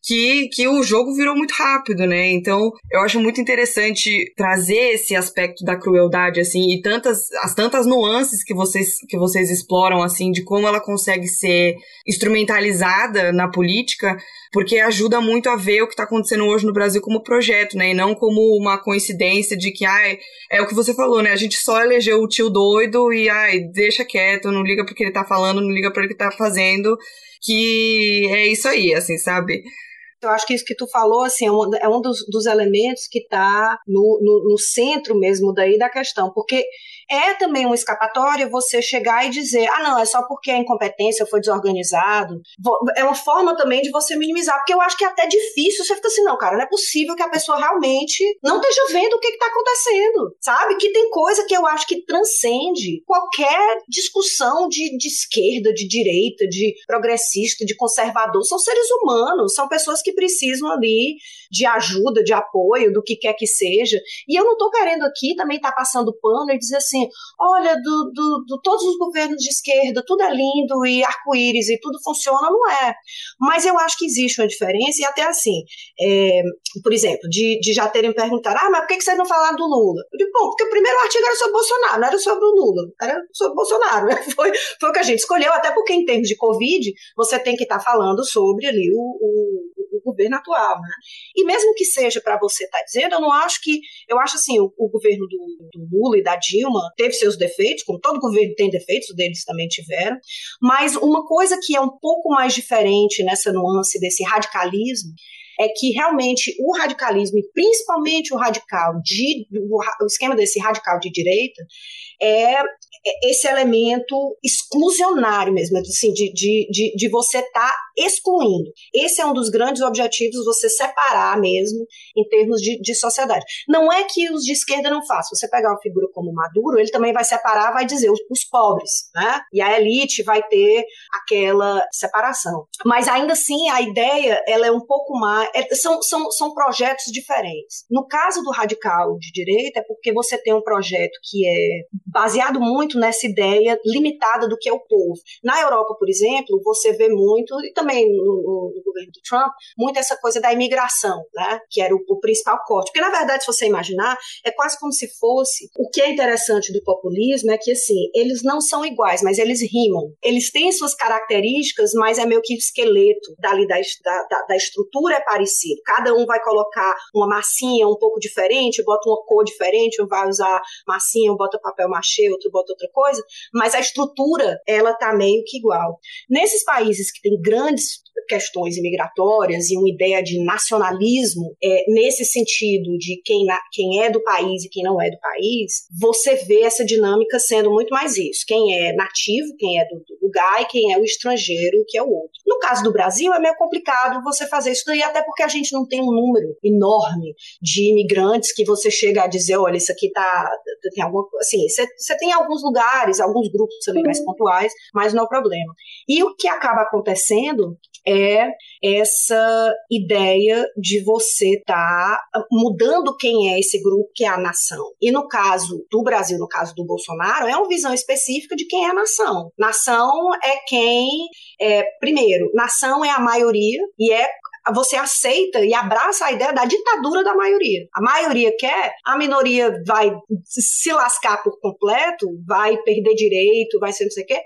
S4: que, que o jogo virou muito rápido, né? Então, eu acho muito interessante trazer esse aspecto da crueldade, assim, e tantas, as tantas nuances que vocês, que vocês exploram, assim, de como ela consegue ser instrumentalizada na política, porque ajuda muito a ver o que está acontecendo hoje no Brasil como projeto, né? E não como uma coincidência de que, ai, é o que você falou, né? A gente só elegeu o tio doido e, ai, deixa quieto, não liga porque ele tá falando, não liga para ele que tá fazendo que é isso aí, assim, sabe?
S3: Eu acho que isso que tu falou, assim, é um, é um dos, dos elementos que está no, no, no, centro mesmo daí da questão, porque é também uma escapatória você chegar e dizer, ah, não, é só porque a incompetência foi desorganizado. É uma forma também de você minimizar, porque eu acho que é até difícil, você fica assim, não, cara, não é possível que a pessoa realmente não esteja vendo o que está acontecendo, sabe? Que tem coisa que eu acho que transcende qualquer discussão de, de esquerda, de direita, de progressista, de conservador. São seres humanos, são pessoas que precisam ali de ajuda, de apoio, do que quer que seja. E eu não estou querendo aqui também estar tá passando pano e dizer assim, olha, do, do, do, todos os governos de esquerda, tudo é lindo e arco-íris e tudo funciona, não é. Mas eu acho que existe uma diferença, e até assim, é, por exemplo, de, de já terem perguntado, ah, mas por que, vocês não falaram do Lula? Eu digo, bom, porque o primeiro artigo era sobre Bolsonaro, não era sobre o Lula, era sobre Bolsonaro. Né? Foi, foi o que a gente escolheu, até porque em termos de Covid, você tem que estar tá falando sobre ali o, o o governo atual, né? E mesmo que seja para você estar tá dizendo, eu não acho que, eu acho assim, o, o governo do, do, Lula e da Dilma teve seus defeitos, como todo governo tem defeitos, deles também tiveram, mas uma coisa que é um pouco mais diferente nessa nuance desse radicalismo é que realmente o radicalismo, e principalmente o radical de o esquema desse radical de direita, é esse elemento exclusionário mesmo, assim, de, de, de, de você estar tá excluindo. Esse é um dos grandes objetivos, você separar mesmo em termos de, de sociedade. Não é que os de esquerda não façam. Você pegar uma figura como Maduro, ele também vai separar, vai dizer os, os pobres, né? E a elite vai ter aquela separação. Mas ainda assim, a ideia, ela é um pouco mais... É, são, são, são projetos diferentes. No caso do radical de direita, é porque você tem um projeto que é baseado muito nessa ideia limitada do que é o povo. Na Europa, por exemplo, você vê muito, e também no, no governo do Trump, muito essa coisa da imigração, né? que era o, o, principal corte. Porque, na verdade, se você imaginar, é quase como se fosse. O que é interessante do populismo é que, assim, eles não são iguais, mas eles rimam. Eles têm suas características, mas é meio que esqueleto dali da, da, da estrutura é parecido. Cada um vai colocar uma massinha um pouco diferente, bota uma cor diferente, um vai usar massinha, um bota papel machê, outro bota outra coisa, mas a estrutura, ela tá meio que igual. Nesses países que têm grandes questões imigratórias e uma ideia de nacionalismo é, nesse sentido de quem, na, quem é do país e quem não é do país, você vê essa dinâmica sendo muito mais isso. Quem é nativo, quem é do, do lugar e quem é o estrangeiro, que é o outro. No caso do Brasil, é meio complicado você fazer isso daí, até porque a gente não tem um número enorme de imigrantes que você chega a dizer, olha, isso aqui tá. Tem alguma assim, você, você tem alguns lugares, alguns grupos também mais pontuais, mas não é o problema. E o que acaba acontecendo é essa ideia de você estar tá mudando quem é esse grupo, que é a nação. E no caso do Brasil, no caso do Bolsonaro, é uma visão específica de quem é a nação. Nação é quem, é, primeiro, nação é a maioria e é você aceita e abraça a ideia da ditadura da maioria. A maioria quer, a minoria vai se lascar por completo, vai perder direito, vai ser não sei o quê.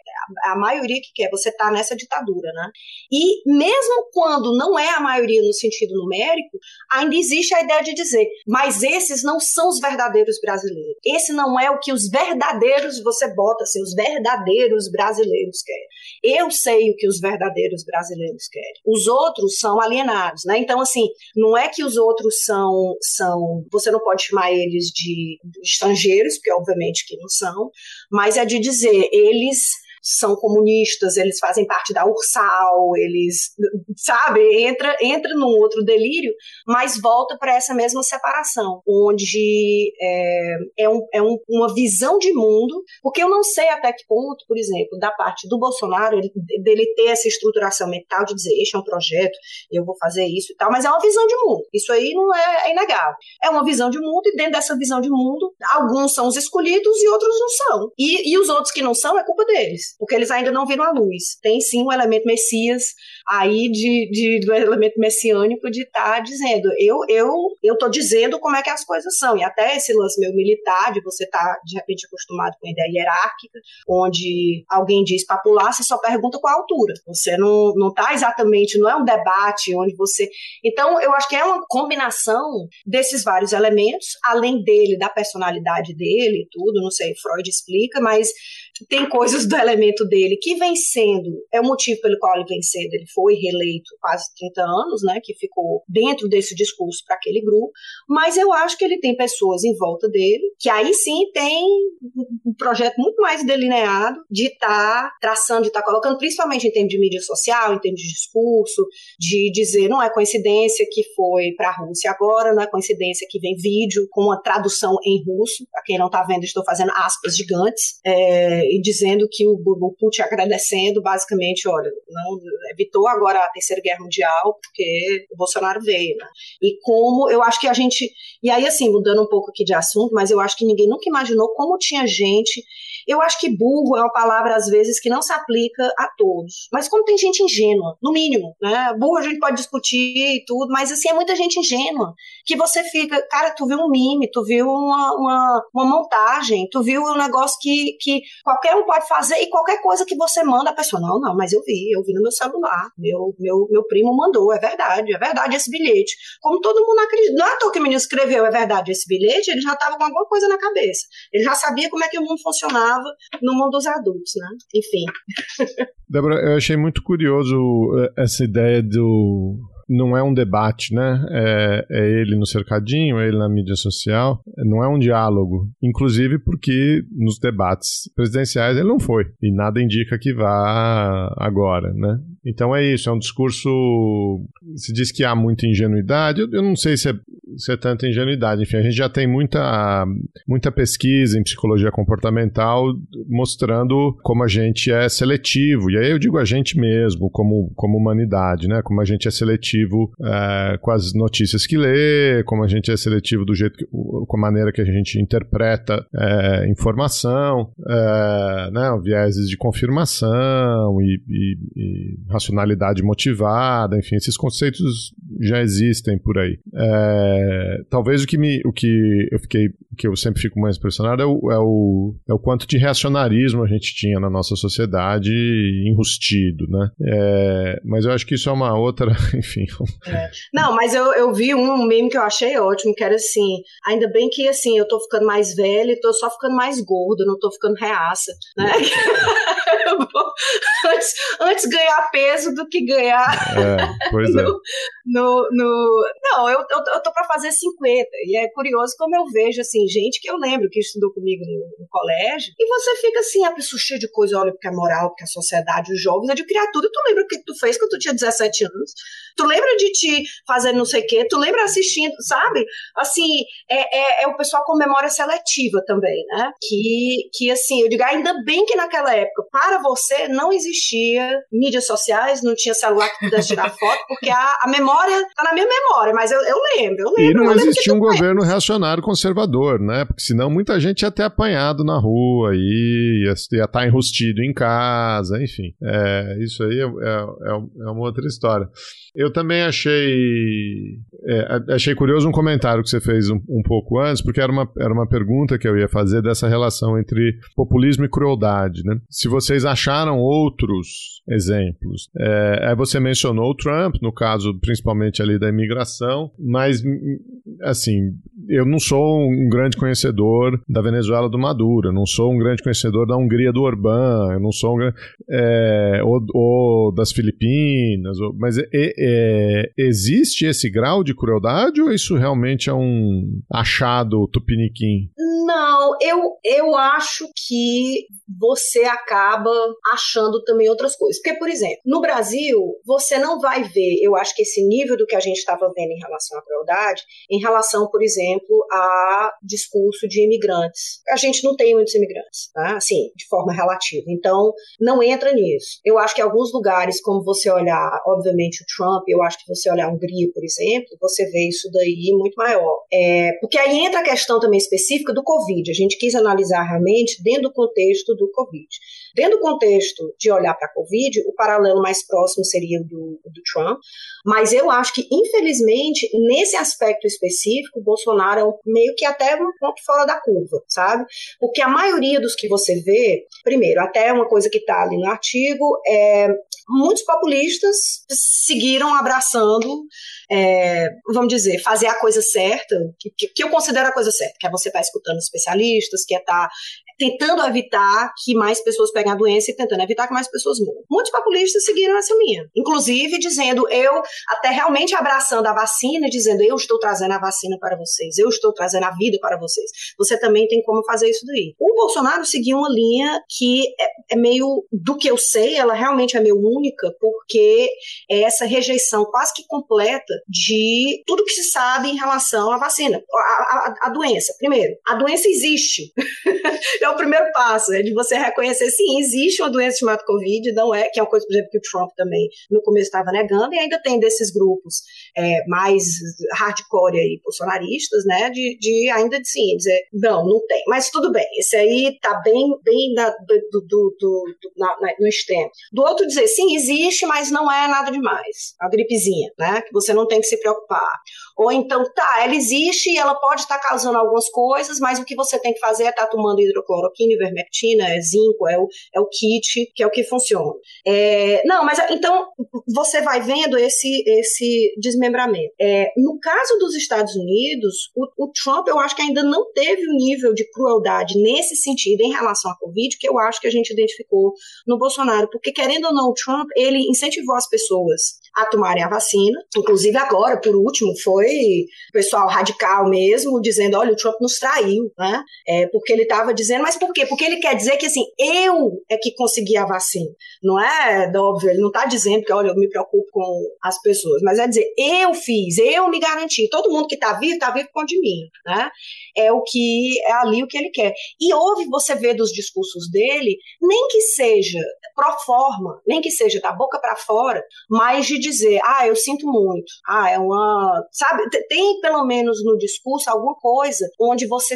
S3: A maioria que quer, você tá nessa ditadura, né? E mesmo quando não é a maioria no sentido numérico, ainda existe a ideia de dizer, mas esses não são os verdadeiros brasileiros. Esse não é o que os verdadeiros, você bota assim, os verdadeiros brasileiros querem. Eu sei o que os verdadeiros brasileiros querem. Os outros são alienados né? Então, assim, não é que os outros são, são. Você não pode chamar eles de estrangeiros, porque obviamente que não são, mas é de dizer, eles são comunistas, eles fazem parte da Ursal, eles, sabe, entra, entra num outro delírio, mas volta para essa mesma separação, onde é, é, um, é um, uma visão de mundo, porque eu não sei até que ponto, por exemplo, da parte do Bolsonaro, ele, dele ter essa estruturação mental de dizer, este é um projeto, eu vou fazer isso e tal, mas é uma visão de mundo, isso aí não é, é inegável. É uma visão de mundo, e dentro dessa visão de mundo, alguns são os escolhidos e outros não são. E, e os outros que não são, é culpa deles porque eles ainda não viram a luz. Tem sim um elemento messias aí de, de do elemento messiânico de estar tá dizendo, eu eu eu tô dizendo como é que as coisas são. E até esse lance meu militar, de você estar tá, de repente acostumado com a ideia hierárquica, onde alguém diz para pular, você só pergunta qual a altura. Você não não tá exatamente, não é um debate onde você. Então, eu acho que é uma combinação desses vários elementos, além dele, da personalidade dele e tudo, não sei, Freud explica, mas tem coisas do elemento dele que vem sendo, é o motivo pelo qual ele vem sendo, ele foi reeleito quase 30 anos, né, que ficou dentro desse discurso para aquele grupo, mas eu acho que ele tem pessoas em volta dele que aí sim tem um projeto muito mais delineado de estar tá traçando, de estar tá colocando, principalmente em termos de mídia social, em termos de discurso, de dizer não é coincidência que foi para a Rússia agora, não é coincidência que vem vídeo com uma tradução em russo, para quem não está vendo, estou fazendo aspas gigantes, é, e dizendo que o, o Putin agradecendo, basicamente, olha, não evitou agora a Terceira Guerra Mundial porque o Bolsonaro veio, né? E como eu acho que a gente, e aí assim, mudando um pouco aqui de assunto, mas eu acho que ninguém nunca imaginou como tinha gente eu acho que burro é uma palavra, às vezes, que não se aplica a todos. Mas como tem gente ingênua, no mínimo, né? Burro a gente pode discutir e tudo, mas assim, é muita gente ingênua. Que você fica, cara, tu viu um mime, tu viu uma, uma, uma montagem, tu viu um negócio que, que qualquer um pode fazer e qualquer coisa que você manda, a pessoa, não, não, mas eu vi, eu vi no meu celular, meu, meu, meu primo mandou, é verdade, é verdade esse bilhete. Como todo mundo acredita, não é à toa que o menino escreveu, é verdade esse bilhete, ele já estava com alguma coisa na cabeça. Ele já sabia como é que o mundo funcionava no mundo dos adultos, né? Enfim.
S1: Débora, eu achei muito curioso eh, essa ideia do não é um debate, né? É, é, ele no cercadinho, é ele na mídia social. Não é um diálogo. Inclusive porque nos debates presidenciais ele não foi. E nada indica que vá agora, né? Então é isso, é um discurso. Se diz que há muita ingenuidade. Eu, eu não sei se é, se é tanta ingenuidade. Enfim, a gente já tem muita, muita pesquisa em psicologia comportamental mostrando como a gente é seletivo. E aí eu digo a gente mesmo, como, como humanidade, né? Como a gente é seletivo seletivo é, com as notícias que lê, como a gente é seletivo do jeito que, com a maneira que a gente interpreta é, informação, é, né, vieses de confirmação e, e, e, racionalidade motivada, enfim, esses conceitos já existem por aí. É, talvez o que me, o que eu fiquei, que eu sempre fico mais impressionado é o, é o, é o quanto de reacionarismo a gente tinha na nossa sociedade enrustido, né? É, mas eu acho que isso é uma outra, enfim,
S3: é. Não, mas eu, eu vi um meme que eu achei ótimo, que era assim, ainda bem que assim, eu tô ficando mais velha e tô só ficando mais gordo, não tô ficando reaça, né? antes, antes ganhar peso do que ganhar.
S1: É, pois é.
S3: No, no, no, não, eu, eu, eu tô para fazer 50. E é curioso como eu vejo, assim, gente que eu lembro que estudou comigo no, no colégio. E você fica assim, a pessoa cheia de coisa, olha, porque a moral, porque a sociedade, os jovens, é de. E tu lembra o que tu fez quando tu tinha 17 anos? Tu lembra de ti fazendo não sei o quê? Tu lembra assistindo, sabe? Assim, é, é, é o pessoal com memória seletiva também, né? Que, que assim, eu digo, ainda bem que naquela época, para você, não existia mídias sociais, não tinha celular que pudesse tirar foto, porque a, a memória tá na minha memória, mas eu, eu lembro, eu lembro.
S1: E não
S3: lembro
S1: existia um governo reacionário conservador, né? Porque senão muita gente ia ter apanhado na rua, ia, ia estar tá enrustido em casa, enfim. É, isso aí é, é, é uma outra história. Eu também achei é, achei curioso um comentário que você fez um, um, pouco antes, porque era uma, era uma pergunta que eu ia fazer dessa relação entre populismo e crueldade. Né? Se vocês acharam outros exemplos. É, você mencionou o Trump, no caso principalmente ali da imigração, mas assim, eu não sou um grande conhecedor da Venezuela do Maduro, eu não sou um grande conhecedor da Hungria do Orbán, eu não sou um é, ou, ou, das Filipinas, ou, mas é, é, existe esse grau de crueldade ou isso realmente é um achado tupiniquim?
S3: Não, eu, eu acho que você acaba achando também outras coisas. Porque, por exemplo, no Brasil, você não vai ver, eu acho que esse nível do que a gente estava vendo em relação à crueldade, em relação, por exemplo, a discurso de imigrantes. A gente não tem muitos imigrantes, tá? assim, de forma relativa. Então, não entra nisso. Eu acho que alguns lugares, como você olhar, obviamente, o Trump, eu acho que você olhar a Hungria, por exemplo, você vê isso daí muito maior. É, porque aí entra a questão também específica do Covid. A gente quis analisar realmente dentro do contexto do Covid. Dentro do contexto de olhar para a Covid, o paralelo mais próximo seria o do, do Trump, mas eu acho que, infelizmente, nesse aspecto específico, o Bolsonaro é meio que até um ponto fora da curva, sabe? Porque a maioria dos que você vê, primeiro, até uma coisa que está ali no artigo, é muitos populistas seguiram abraçando é, vamos dizer, fazer a coisa certa, que, que, eu considero a coisa certa, que é você estar tá escutando especialistas, que é estar tá tentando evitar que mais pessoas peguem a doença e tentando evitar que mais pessoas morram. Muitos populistas seguiram essa linha, inclusive dizendo, eu até realmente abraçando a vacina, dizendo, eu estou trazendo a vacina para vocês, eu estou trazendo a vida para vocês. Você também tem como fazer isso daí. O Bolsonaro seguiu uma linha que é, é meio, do que eu sei, ela realmente é meio única, porque é essa rejeição quase que completa de tudo que se sabe em relação à vacina, a, a, a doença. Primeiro, a doença existe. é o primeiro passo, é de você reconhecer, sim, existe uma doença chamada Covid, não é, que é uma coisa, por exemplo, que o Trump também no começo estava negando, e ainda tem desses grupos é, mais hardcore e bolsonaristas, né, de, de ainda sim, dizer, não, não tem. Mas tudo bem, esse aí tá bem, bem na, do, do, do, na, na, no extremo. Do outro dizer, sim, existe, mas não é nada demais. A gripezinha, né, que você não tem que se preocupar. Ou então, tá, ela existe e ela pode estar tá causando algumas coisas, mas o que você tem que fazer é estar tá tomando hidrocloroquina, ivermectina, é zinco, é o, é o kit, que é o que funciona. É, não, mas então você vai vendo esse, esse desmembramento. É, no caso dos Estados Unidos, o, o Trump eu acho que ainda não teve o nível de crueldade nesse sentido em relação à Covid que eu acho que a gente identificou no Bolsonaro, porque querendo ou não, o Trump ele incentivou as pessoas a tomarem a vacina. Inclusive agora, por último, foi o pessoal radical mesmo dizendo, olha, o Trump nos traiu, né? É, porque ele estava dizendo, mas por quê? Porque ele quer dizer que assim, eu é que consegui a vacina. Não é, óbvio, ele não está dizendo que, olha, eu me preocupo com as pessoas, mas é dizer, eu fiz, eu me garanti. Todo mundo que está vivo, está vivo com de mim, né? É o que é ali o que ele quer. E houve, você vê dos discursos dele, nem que seja pro forma, nem que seja da boca para fora, mas de dizer, ah, eu sinto muito, ah, é uma. Sabe, tem pelo menos no discurso alguma coisa onde você.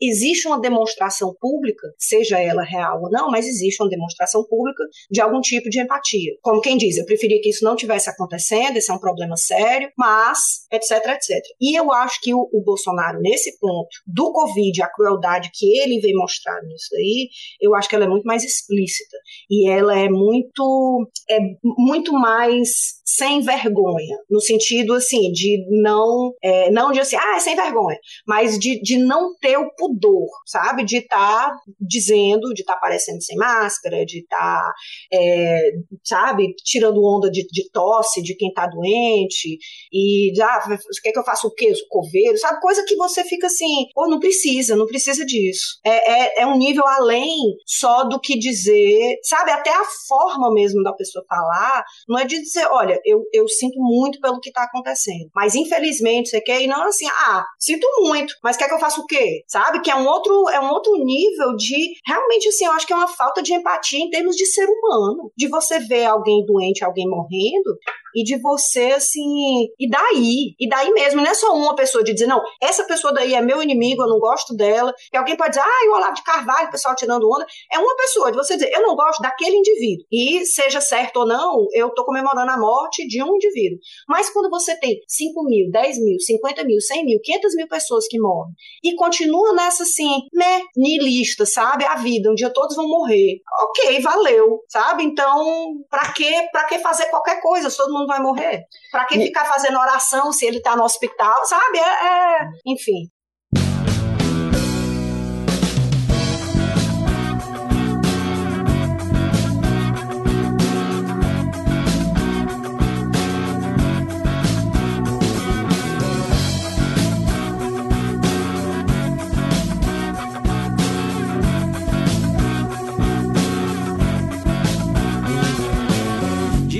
S3: Existe uma demonstração pública, seja ela real ou não, mas existe uma demonstração pública de algum tipo de empatia. Como quem diz, eu preferia que isso não tivesse acontecendo, esse é um problema sério, mas, etc, etc. E eu acho que o, o Bolsonaro, nesse ponto, do Covid, a crueldade que ele vem mostrar nisso aí, eu acho que ela é muito mais explícita. E ela é muito, é muito mais sem vergonha, no sentido assim, de não, é, não de assim, ah, é sem vergonha, mas de, de não ter o pudor, sabe? De estar tá dizendo, de estar tá aparecendo sem máscara, de estar, tá, é, sabe, tirando onda de, de, tosse de quem tá doente, e ah, quer que eu faça o quê? O coveiro, sabe? Coisa que você fica assim, pô, não precisa, não precisa disso. É, é, é um nível além só do que dizer, sabe? Até a forma mesmo da pessoa falar, não é de dizer, olha, eu, eu sinto muito pelo que está acontecendo. Mas infelizmente, você quer, e não assim, ah, sinto muito, mas quer que eu faça o quê? Sabe? Que é um outro, é um outro nível de. Realmente, assim, eu acho que é uma falta de empatia em termos de ser humano. De você ver alguém doente, alguém morrendo, e de você, assim. E daí? E daí mesmo, não é só uma pessoa de dizer, não, essa pessoa daí é meu inimigo, eu não gosto dela. E alguém pode dizer, ah, o Olavo de Carvalho, o pessoal tirando onda. É uma pessoa de você dizer, eu não gosto daquele indivíduo. E seja certo ou não, eu tô comemorando a morte de um indivíduo. Mas quando você tem 5 mil, 10 mil, 50 mil, 100 mil, 500 mil pessoas que morrem e continua nessa assim, né, nihilista, sabe? A vida, um dia todos vão morrer. Ok, valeu, sabe? Então, pra que, pra que fazer qualquer coisa se todo mundo vai morrer? Pra que ficar fazendo oração se ele tá no hospital, sabe? É, é... enfim.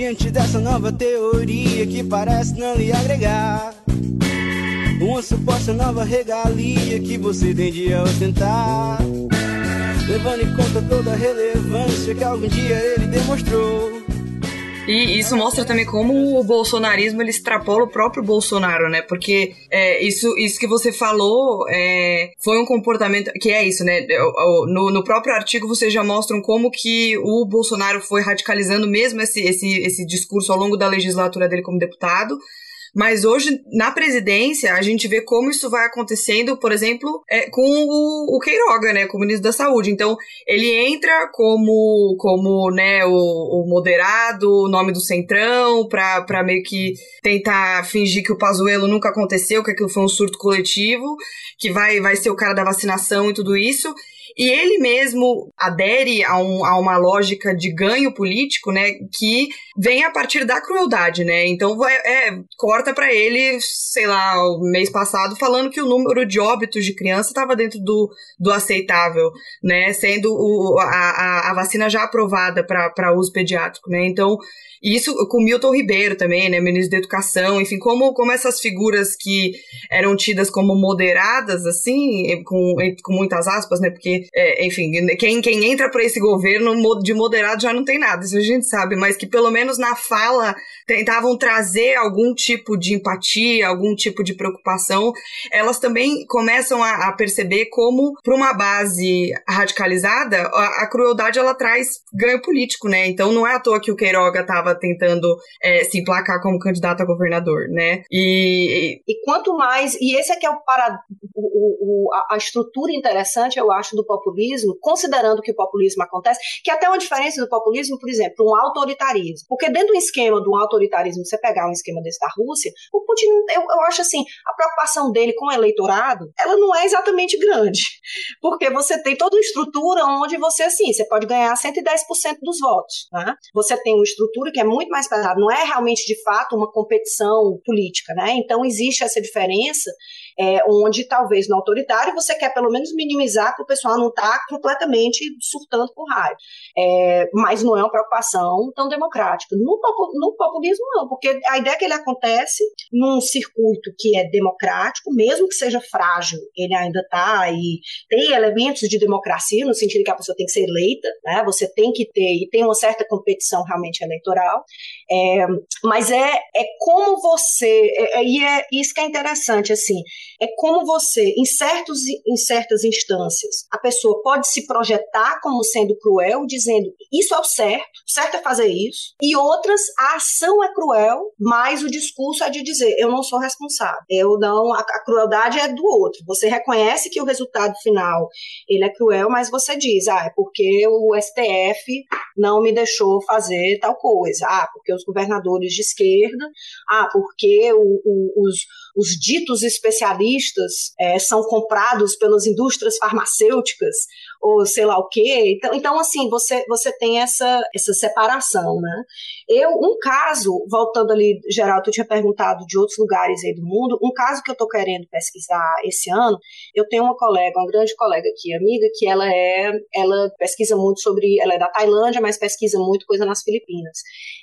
S5: Diante dessa nova teoria que parece não lhe agregar. Uma suposta nova regalia que você tende a ostentar. Levando em conta toda a relevância que algum dia ele demonstrou.
S4: E isso mostra também como o bolsonarismo ele extrapola o próprio Bolsonaro, né? Porque é, isso, isso que você falou é, foi um comportamento que é isso, né? No, no próprio artigo vocês já mostram como que o Bolsonaro foi radicalizando mesmo esse, esse, esse discurso ao longo da legislatura dele como deputado. Mas hoje, na presidência, a gente vê como isso vai acontecendo, por exemplo, é, com o, o Queiroga, né, como ministro da Saúde. Então, ele entra como, como né, o, o moderado, o nome do centrão, para meio que tentar fingir que o Pazuello nunca aconteceu, que aquilo foi um surto coletivo, que vai, vai ser o cara da vacinação e tudo isso. E ele mesmo adere a, um, a uma lógica de ganho político, né, que vem a partir da crueldade, né? Então é, corta para ele, sei lá, o mês passado falando que o número de óbitos de criança estava dentro do, do aceitável, né? Sendo o, a, a vacina já aprovada para uso pediátrico, né? Então e isso com Milton Ribeiro também, né, ministro da Educação, enfim, como, como essas figuras que eram tidas como moderadas, assim, com, com muitas aspas, né, porque, é, enfim, quem, quem entra para esse governo de moderado já não tem nada, isso a gente sabe, mas que pelo menos na fala tentavam trazer algum tipo de empatia, algum tipo de preocupação, elas também começam a, a perceber como, para uma base radicalizada, a, a, crueldade ela traz ganho político, né? Então não é à toa que o Queiroga estava tentando é, se emplacar como candidato a governador, né?
S3: E, e quanto mais, e esse é que é o, para, o, o, a, estrutura interessante, eu acho, do populismo, considerando que o populismo acontece, que até uma diferença do populismo, por exemplo, um autoritarismo. Porque dentro do esquema autoritarismo autoritarismo, você pegar um esquema desse da Rússia, o Putin, eu, eu acho assim, a preocupação dele com o eleitorado, ela não é exatamente grande. Porque você tem toda uma estrutura onde você, assim, você pode ganhar 110% dos votos. Né? Você tem uma estrutura que é muito mais pesada, não é realmente, de fato, uma competição política. Né? Então, existe essa diferença é, onde talvez no autoritário você quer pelo menos minimizar para o pessoal não estar tá completamente surtando por raiva. É, mas não é uma preocupação tão democrática. No, no populismo, não, porque a ideia é que ele acontece num circuito que é democrático, mesmo que seja frágil, ele ainda está e tem elementos de democracia, no sentido que a pessoa tem que ser eleita, né? você tem que ter, e tem uma certa competição realmente eleitoral, é, mas é, é como você, é, é e é isso que é interessante, assim, é como você, em, certos, em certas instâncias, a pessoa pode se projetar como sendo cruel, dizendo isso é o certo, o certo é fazer isso, e outras, a ação é cruel, mas o discurso é de dizer eu não sou responsável, eu não, a, a crueldade é do outro. Você reconhece que o resultado final ele é cruel, mas você diz, ah, é porque o STF não me deixou fazer tal coisa, ah, porque os governadores de esquerda, ah, porque o, o, os, os ditos especialistas é, são comprados pelas indústrias farmacêuticas ou sei lá o quê. Então, então assim, você, você tem essa, essa separação, né? Eu, um caso, voltando ali, Geraldo, tu tinha perguntado de outros lugares aí do mundo, um caso que eu tô querendo pesquisar esse ano, eu tenho uma colega, uma grande colega aqui, amiga, que ela é, ela pesquisa muito sobre, ela é da Tailândia, mas pesquisa muito coisa nas Filipinas.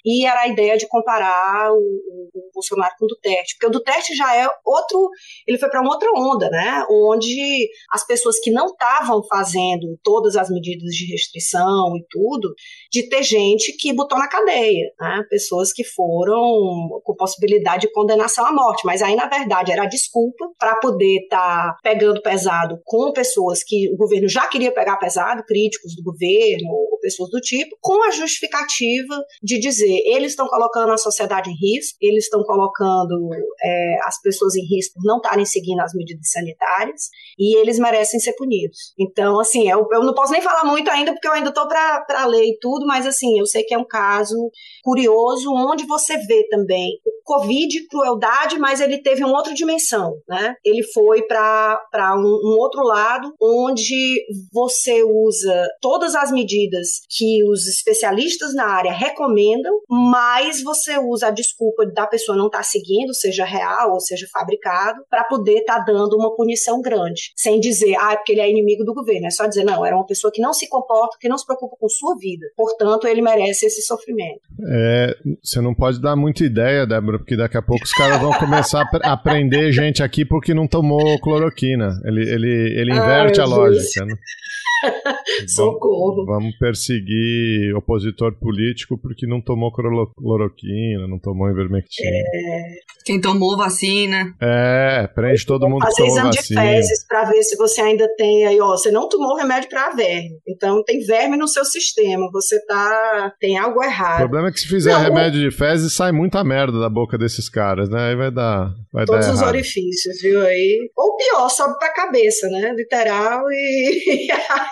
S3: E era a ideia de comparar o, o, o Bolsonaro com o Duterte, porque o Duterte já é outro, ele foi para uma outra onda, né? Onde as pessoas que não estavam fazendo todas as medidas de restrição e tudo, de ter gente que botou na cadeia, né? pessoas que foram com possibilidade de condenação à morte, mas aí na verdade era desculpa para poder estar tá pegando pesado com pessoas que o governo já queria pegar pesado, críticos do governo ou pessoas do tipo, com a justificativa de dizer eles estão colocando a sociedade em risco, eles estão colocando é, as pessoas em risco não estarem seguindo as medidas sanitárias e eles merecem ser punidos. Então, assim, eu, eu não posso nem falar muito ainda, porque eu ainda estou para ler e tudo, mas assim, eu sei que é um caso curioso, onde você vê também o Covid, crueldade, mas ele teve uma outra dimensão, né? Ele foi para um, um outro lado, onde você usa todas as medidas que os especialistas na área recomendam, mas você usa a desculpa da pessoa não estar tá seguindo, seja real ou seja fabricado, para poder estar tá dando uma punição grande, sem dizer, ah, é porque ele é inimigo do governo, é só dizer, não, era uma pessoa que não se comporta, que não se preocupa com sua vida. Portanto, ele merece esse sofrimento.
S1: É, você não pode dar muita ideia, Débora, porque daqui a pouco os caras vão começar a prender gente aqui porque não tomou cloroquina. Ele, ele, ele inverte a lógica. Né?
S3: Socorro.
S1: Vamos, perseguir opositor político porque não tomou cloroquina, não tomou ivermectina.
S4: É... Quem tomou vacina.
S1: É, prende todo mundo que tomou vacina. Exame
S3: de fezes para ver se você ainda tem aí, ó, você não tomou remédio para verme. Então tem verme no seu sistema, você tá tem algo errado.
S1: O problema é que se fizer não, remédio de fezes sai muita merda da boca desses caras, né? Aí vai dar vai
S3: Todos
S1: dar
S3: os orifícios, viu aí? Ou pior, sobe pra cabeça, né? Literal e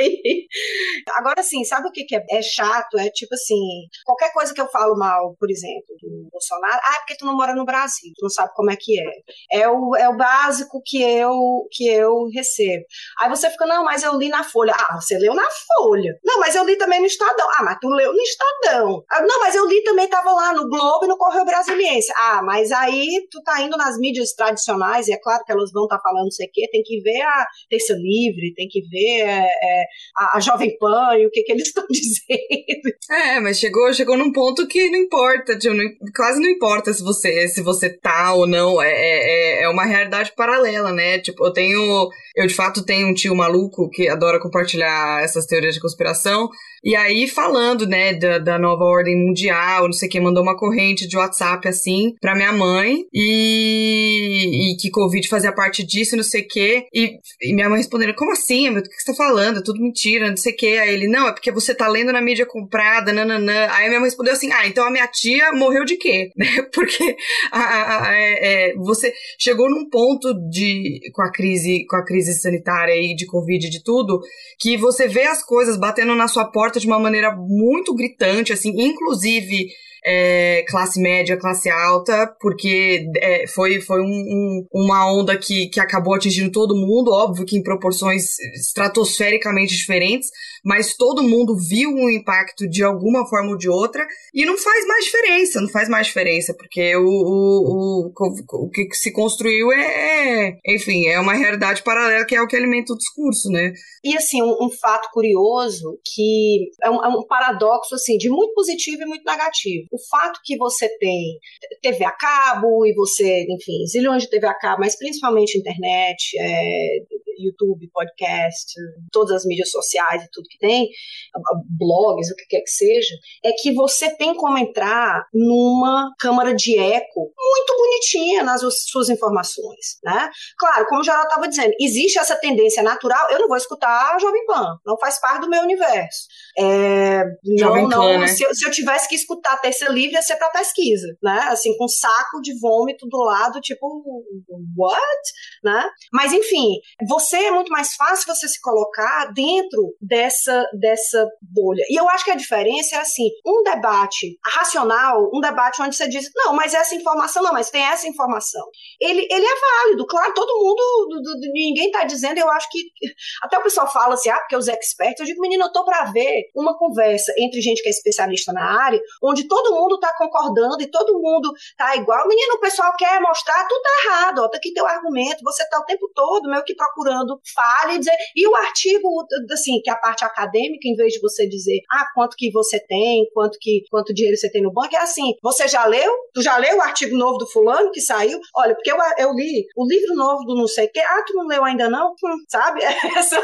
S3: Agora assim, sabe o que, que é, é, chato? É tipo assim, qualquer coisa que eu falo mal, por exemplo, do Bolsonaro, ah, é porque tu não mora no Brasil, tu não sabe como é que é. É o, é o básico que eu, que eu recebo. Aí você fica, não, mas eu li na Folha. Ah, você leu na Folha. Não, mas eu li também no Estadão. Ah, mas tu leu no Estadão. Ah, não, mas eu li também, tava lá no Globo e no Correio Brasiliense. Ah, mas aí tu tá indo nas mídias tradicionais, e é claro que elas vão estar tá falando não sei o quê, tem que ver a Terça Livre, tem que ver é, é, a, a, Jovem Pan e o que, que eles estão dizendo.
S4: É, mas chegou, chegou num ponto que não importa, tipo, não, quase não importa se você, se você tá ou não, é, é, é uma realidade paralela, né? Tipo, eu tenho, eu de fato tenho um tio maluco que adora compartilhar essas teorias de conspiração, e aí, falando, né, da, da nova ordem mundial, não sei o que, mandou uma corrente de WhatsApp, assim, pra minha mãe, e, e que Covid fazia parte disso, não sei o que, e, e, minha mãe respondendo, como assim? O que você tá falando? É tudo mentira, não sei o que. Aí ele, não, é porque você tá lendo na mídia comprada, nananã. Aí minha mãe respondeu assim, ah, então a minha tia morreu de quê? Né? Porque a, a, a, é, é, você chegou num ponto de, com a crise, com a crise sanitária e de Covid de tudo, que você vê as coisas batendo na sua porta de uma maneira muito gritante, assim, inclusive é, classe média, classe alta, porque é, foi, foi um, um, uma onda que, que acabou atingindo todo mundo, óbvio que em proporções estratosfericamente diferentes, mas todo mundo viu um impacto de alguma forma ou de outra, e não faz mais diferença, não faz mais diferença, porque o, o, o, o que se construiu é, é, enfim, é uma realidade paralela que é o que alimenta o discurso, né?
S3: E assim, um, um fato curioso que é um, é um paradoxo assim, de muito positivo e muito negativo. O fato que você tem TV a cabo e você, enfim, zilhões de TV a cabo, mas principalmente internet, é, YouTube, podcast, todas as mídias sociais e tudo que tem, blogs, o que quer que seja, é que você tem como entrar numa câmara de eco muito bonitinha nas suas informações, né? Claro, como o Geraldo estava dizendo, existe essa tendência natural, eu não vou escutar a Jovem Pan, não faz parte do meu universo. É, não, não, né? se, eu, se, eu, tivesse que escutar Terça Livre, ia ser para pesquisa, né? Assim, com um saco de vômito do lado, tipo, what? Né? Mas, enfim, você é muito mais fácil você se colocar dentro dessa, dessa bolha. E eu acho que a diferença é assim, um debate racional, um debate onde você diz, não, mas essa informação, não, mas tem essa informação. Ele, ele é válido, claro, todo mundo, ninguém está dizendo, eu acho que, até o pessoal fala assim, ah, porque os expertos, eu digo, menino, eu tô para ver uma conversa entre gente que é especialista na área, onde todo mundo está concordando e todo mundo tá igual. Menino, o pessoal quer mostrar, tudo tá errado, ó, tá aqui teu argumento, você tá o tempo todo meio que procurando falha e dizer. E o artigo, assim, que é a parte acadêmica, em vez de você dizer, ah, quanto que você tem, quanto que quanto dinheiro você tem no banco, é assim, você já leu? Tu já leu o artigo novo do fulano que saiu? Olha, porque eu, eu li o livro novo do não sei o quê, ah, tu não leu ainda não? Hum, sabe? Essa,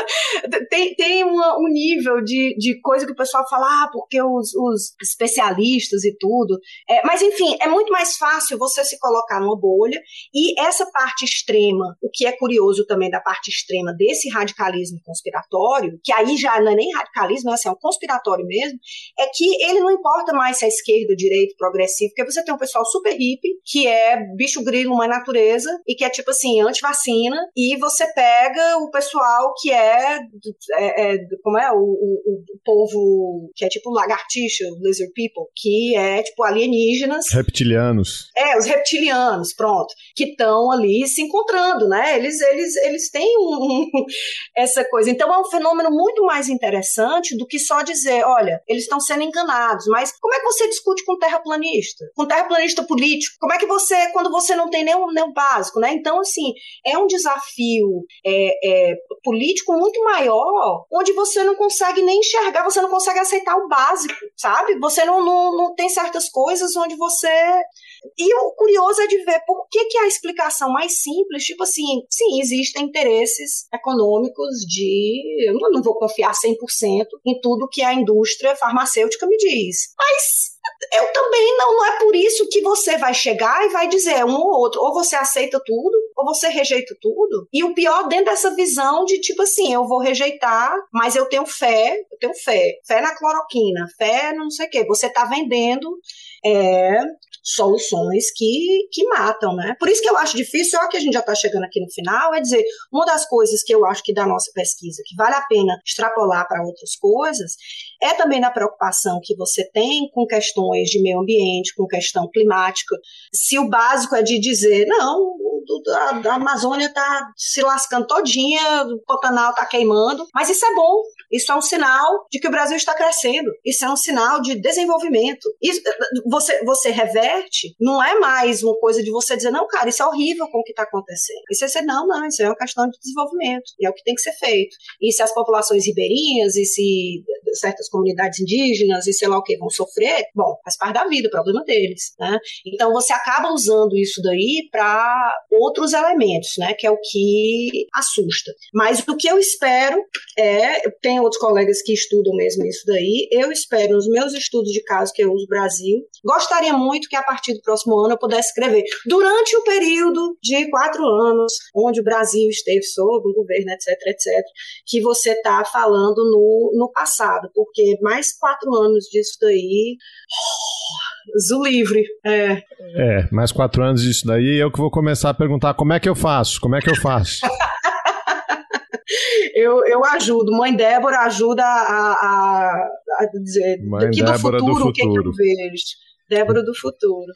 S3: tem tem uma, um nível de, de coisa que o pessoal fala, ah, porque os, os especialistas e tudo. É, mas, enfim, é muito mais fácil você se colocar numa bolha e essa parte extrema, o que é curioso também da parte extrema desse radicalismo conspiratório, que aí já não é nem radicalismo, é, assim, é um conspiratório mesmo, é que ele não importa mais se é esquerda, direita, progressivo, porque você tem um pessoal super hippie, que é bicho grilo, uma natureza, e que é tipo assim, anti-vacina, e você pega o pessoal que é, é, é como é, o, o, o povo que é tipo lagartixa, lizard people, que é tipo alienígenas.
S1: Reptilianos.
S3: É, os reptilianos, pronto, que estão ali se encontrando, né? Eles, eles, eles têm um, essa coisa. Então é um fenômeno muito mais interessante do que só dizer, olha, eles estão sendo enganados. Mas como é que você discute com terraplanista? Com terraplanista político? Como é que você, quando você não tem nem o básico, né? Então, assim, é um desafio é, é, político muito maior, onde você não consegue nem enxergar, você não consegue aceitar o básico, sabe? Você não, não, não tem certas coisas onde você. E o curioso é de ver por que, que a explicação mais simples, tipo assim, sim, existem interesses econômicos de. Eu não vou confiar 100% em tudo que a indústria farmacêutica me diz. Mas eu também não, não é por isso que você vai chegar e vai dizer um ou outro, ou você aceita tudo, ou você rejeita tudo. E o pior dentro dessa visão de tipo assim, eu vou rejeitar, mas eu tenho fé, eu tenho fé, fé na cloroquina, fé no não sei o quê. Você está vendendo é, soluções que, que matam, né? Por isso que eu acho difícil, só que a gente já está chegando aqui no final, é dizer, uma das coisas que eu acho que da nossa pesquisa, que vale a pena extrapolar para outras coisas, é também na preocupação que você tem com questões de meio ambiente, com questão climática. Se o básico é de dizer, não, a, a Amazônia está se lascando todinha, o Pantanal está queimando, mas isso é bom, isso é um sinal de que o Brasil está crescendo. Isso é um sinal de desenvolvimento. Isso, você, você reverte, não é mais uma coisa de você dizer, não, cara, isso é horrível com o que está acontecendo. Isso é dizer, não, não, isso é uma questão de desenvolvimento. E é o que tem que ser feito. E se as populações ribeirinhas e se certas comunidades indígenas e sei lá o que vão sofrer, bom, faz parte da vida, problema deles. Né? Então você acaba usando isso daí para outros elementos, né? Que é o que assusta. Mas o que eu espero é, tem outros colegas que estudam mesmo isso daí. Eu espero, nos meus estudos de caso que eu uso Brasil, gostaria muito que a partir do próximo ano eu pudesse escrever. Durante o período de quatro anos, onde o Brasil esteve sob o governo, etc, etc, que você está falando no, no passado, porque mais quatro anos disso daí. Oh, livre. É.
S1: é, mais quatro anos disso daí, eu que vou começar perguntar como é que eu faço? Como é que eu faço?
S3: eu, eu ajudo. Mãe Débora ajuda a, a, a dizer
S1: Mãe daqui do futuro, do futuro, o que, é que eu
S3: vejo. Débora do futuro.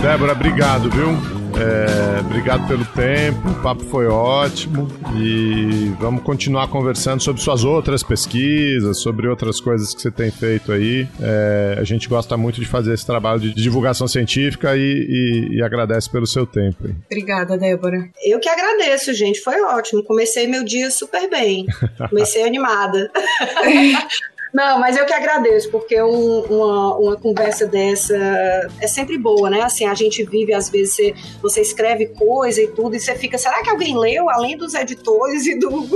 S1: Débora, obrigado, viu? É, obrigado pelo tempo, o papo foi ótimo e vamos continuar conversando sobre suas outras pesquisas, sobre outras coisas que você tem feito aí. É, a gente gosta muito de fazer esse trabalho de divulgação científica e, e, e agradece pelo seu tempo. Aí.
S4: Obrigada, Débora.
S3: Eu que agradeço, gente, foi ótimo. Comecei meu dia super bem, comecei animada. Não, mas eu que agradeço, porque um, uma, uma conversa dessa é sempre boa, né? Assim, a gente vive, às vezes, você, você escreve coisa e tudo, e você fica, será que alguém leu, além dos editores e do,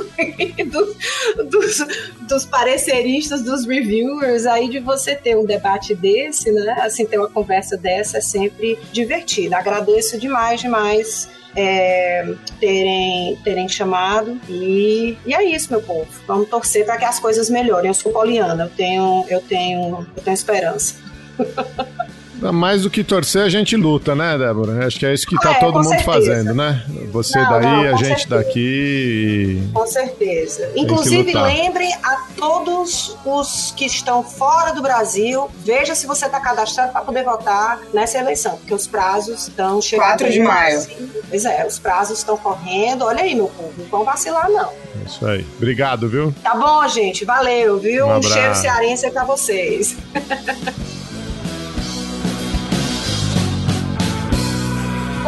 S3: do dos, dos pareceristas, dos reviewers, aí de você ter um debate desse, né? Assim, ter uma conversa dessa é sempre divertido. Agradeço demais, demais é, terem, terem chamado. E, e é isso, meu povo. Vamos torcer para que as coisas melhorem. Eu sou poliana, eu tenho, eu tenho, eu tenho esperança.
S1: Mais do que torcer, a gente luta, né, Débora? Acho que é isso que está é, todo mundo certeza. fazendo, né? Você não, daí, não, a gente certeza. daqui.
S3: Com certeza. Inclusive, lembre a todos os que estão fora do Brasil, veja se você está cadastrado para poder votar nessa eleição, porque os prazos estão chegando.
S4: 4 de maio.
S3: Pois é, os prazos estão correndo. Olha aí, meu povo, não vão vacilar, não.
S1: É isso aí. Obrigado, viu?
S3: Tá bom, gente. Valeu, viu? Um, um cheiro cearense para vocês.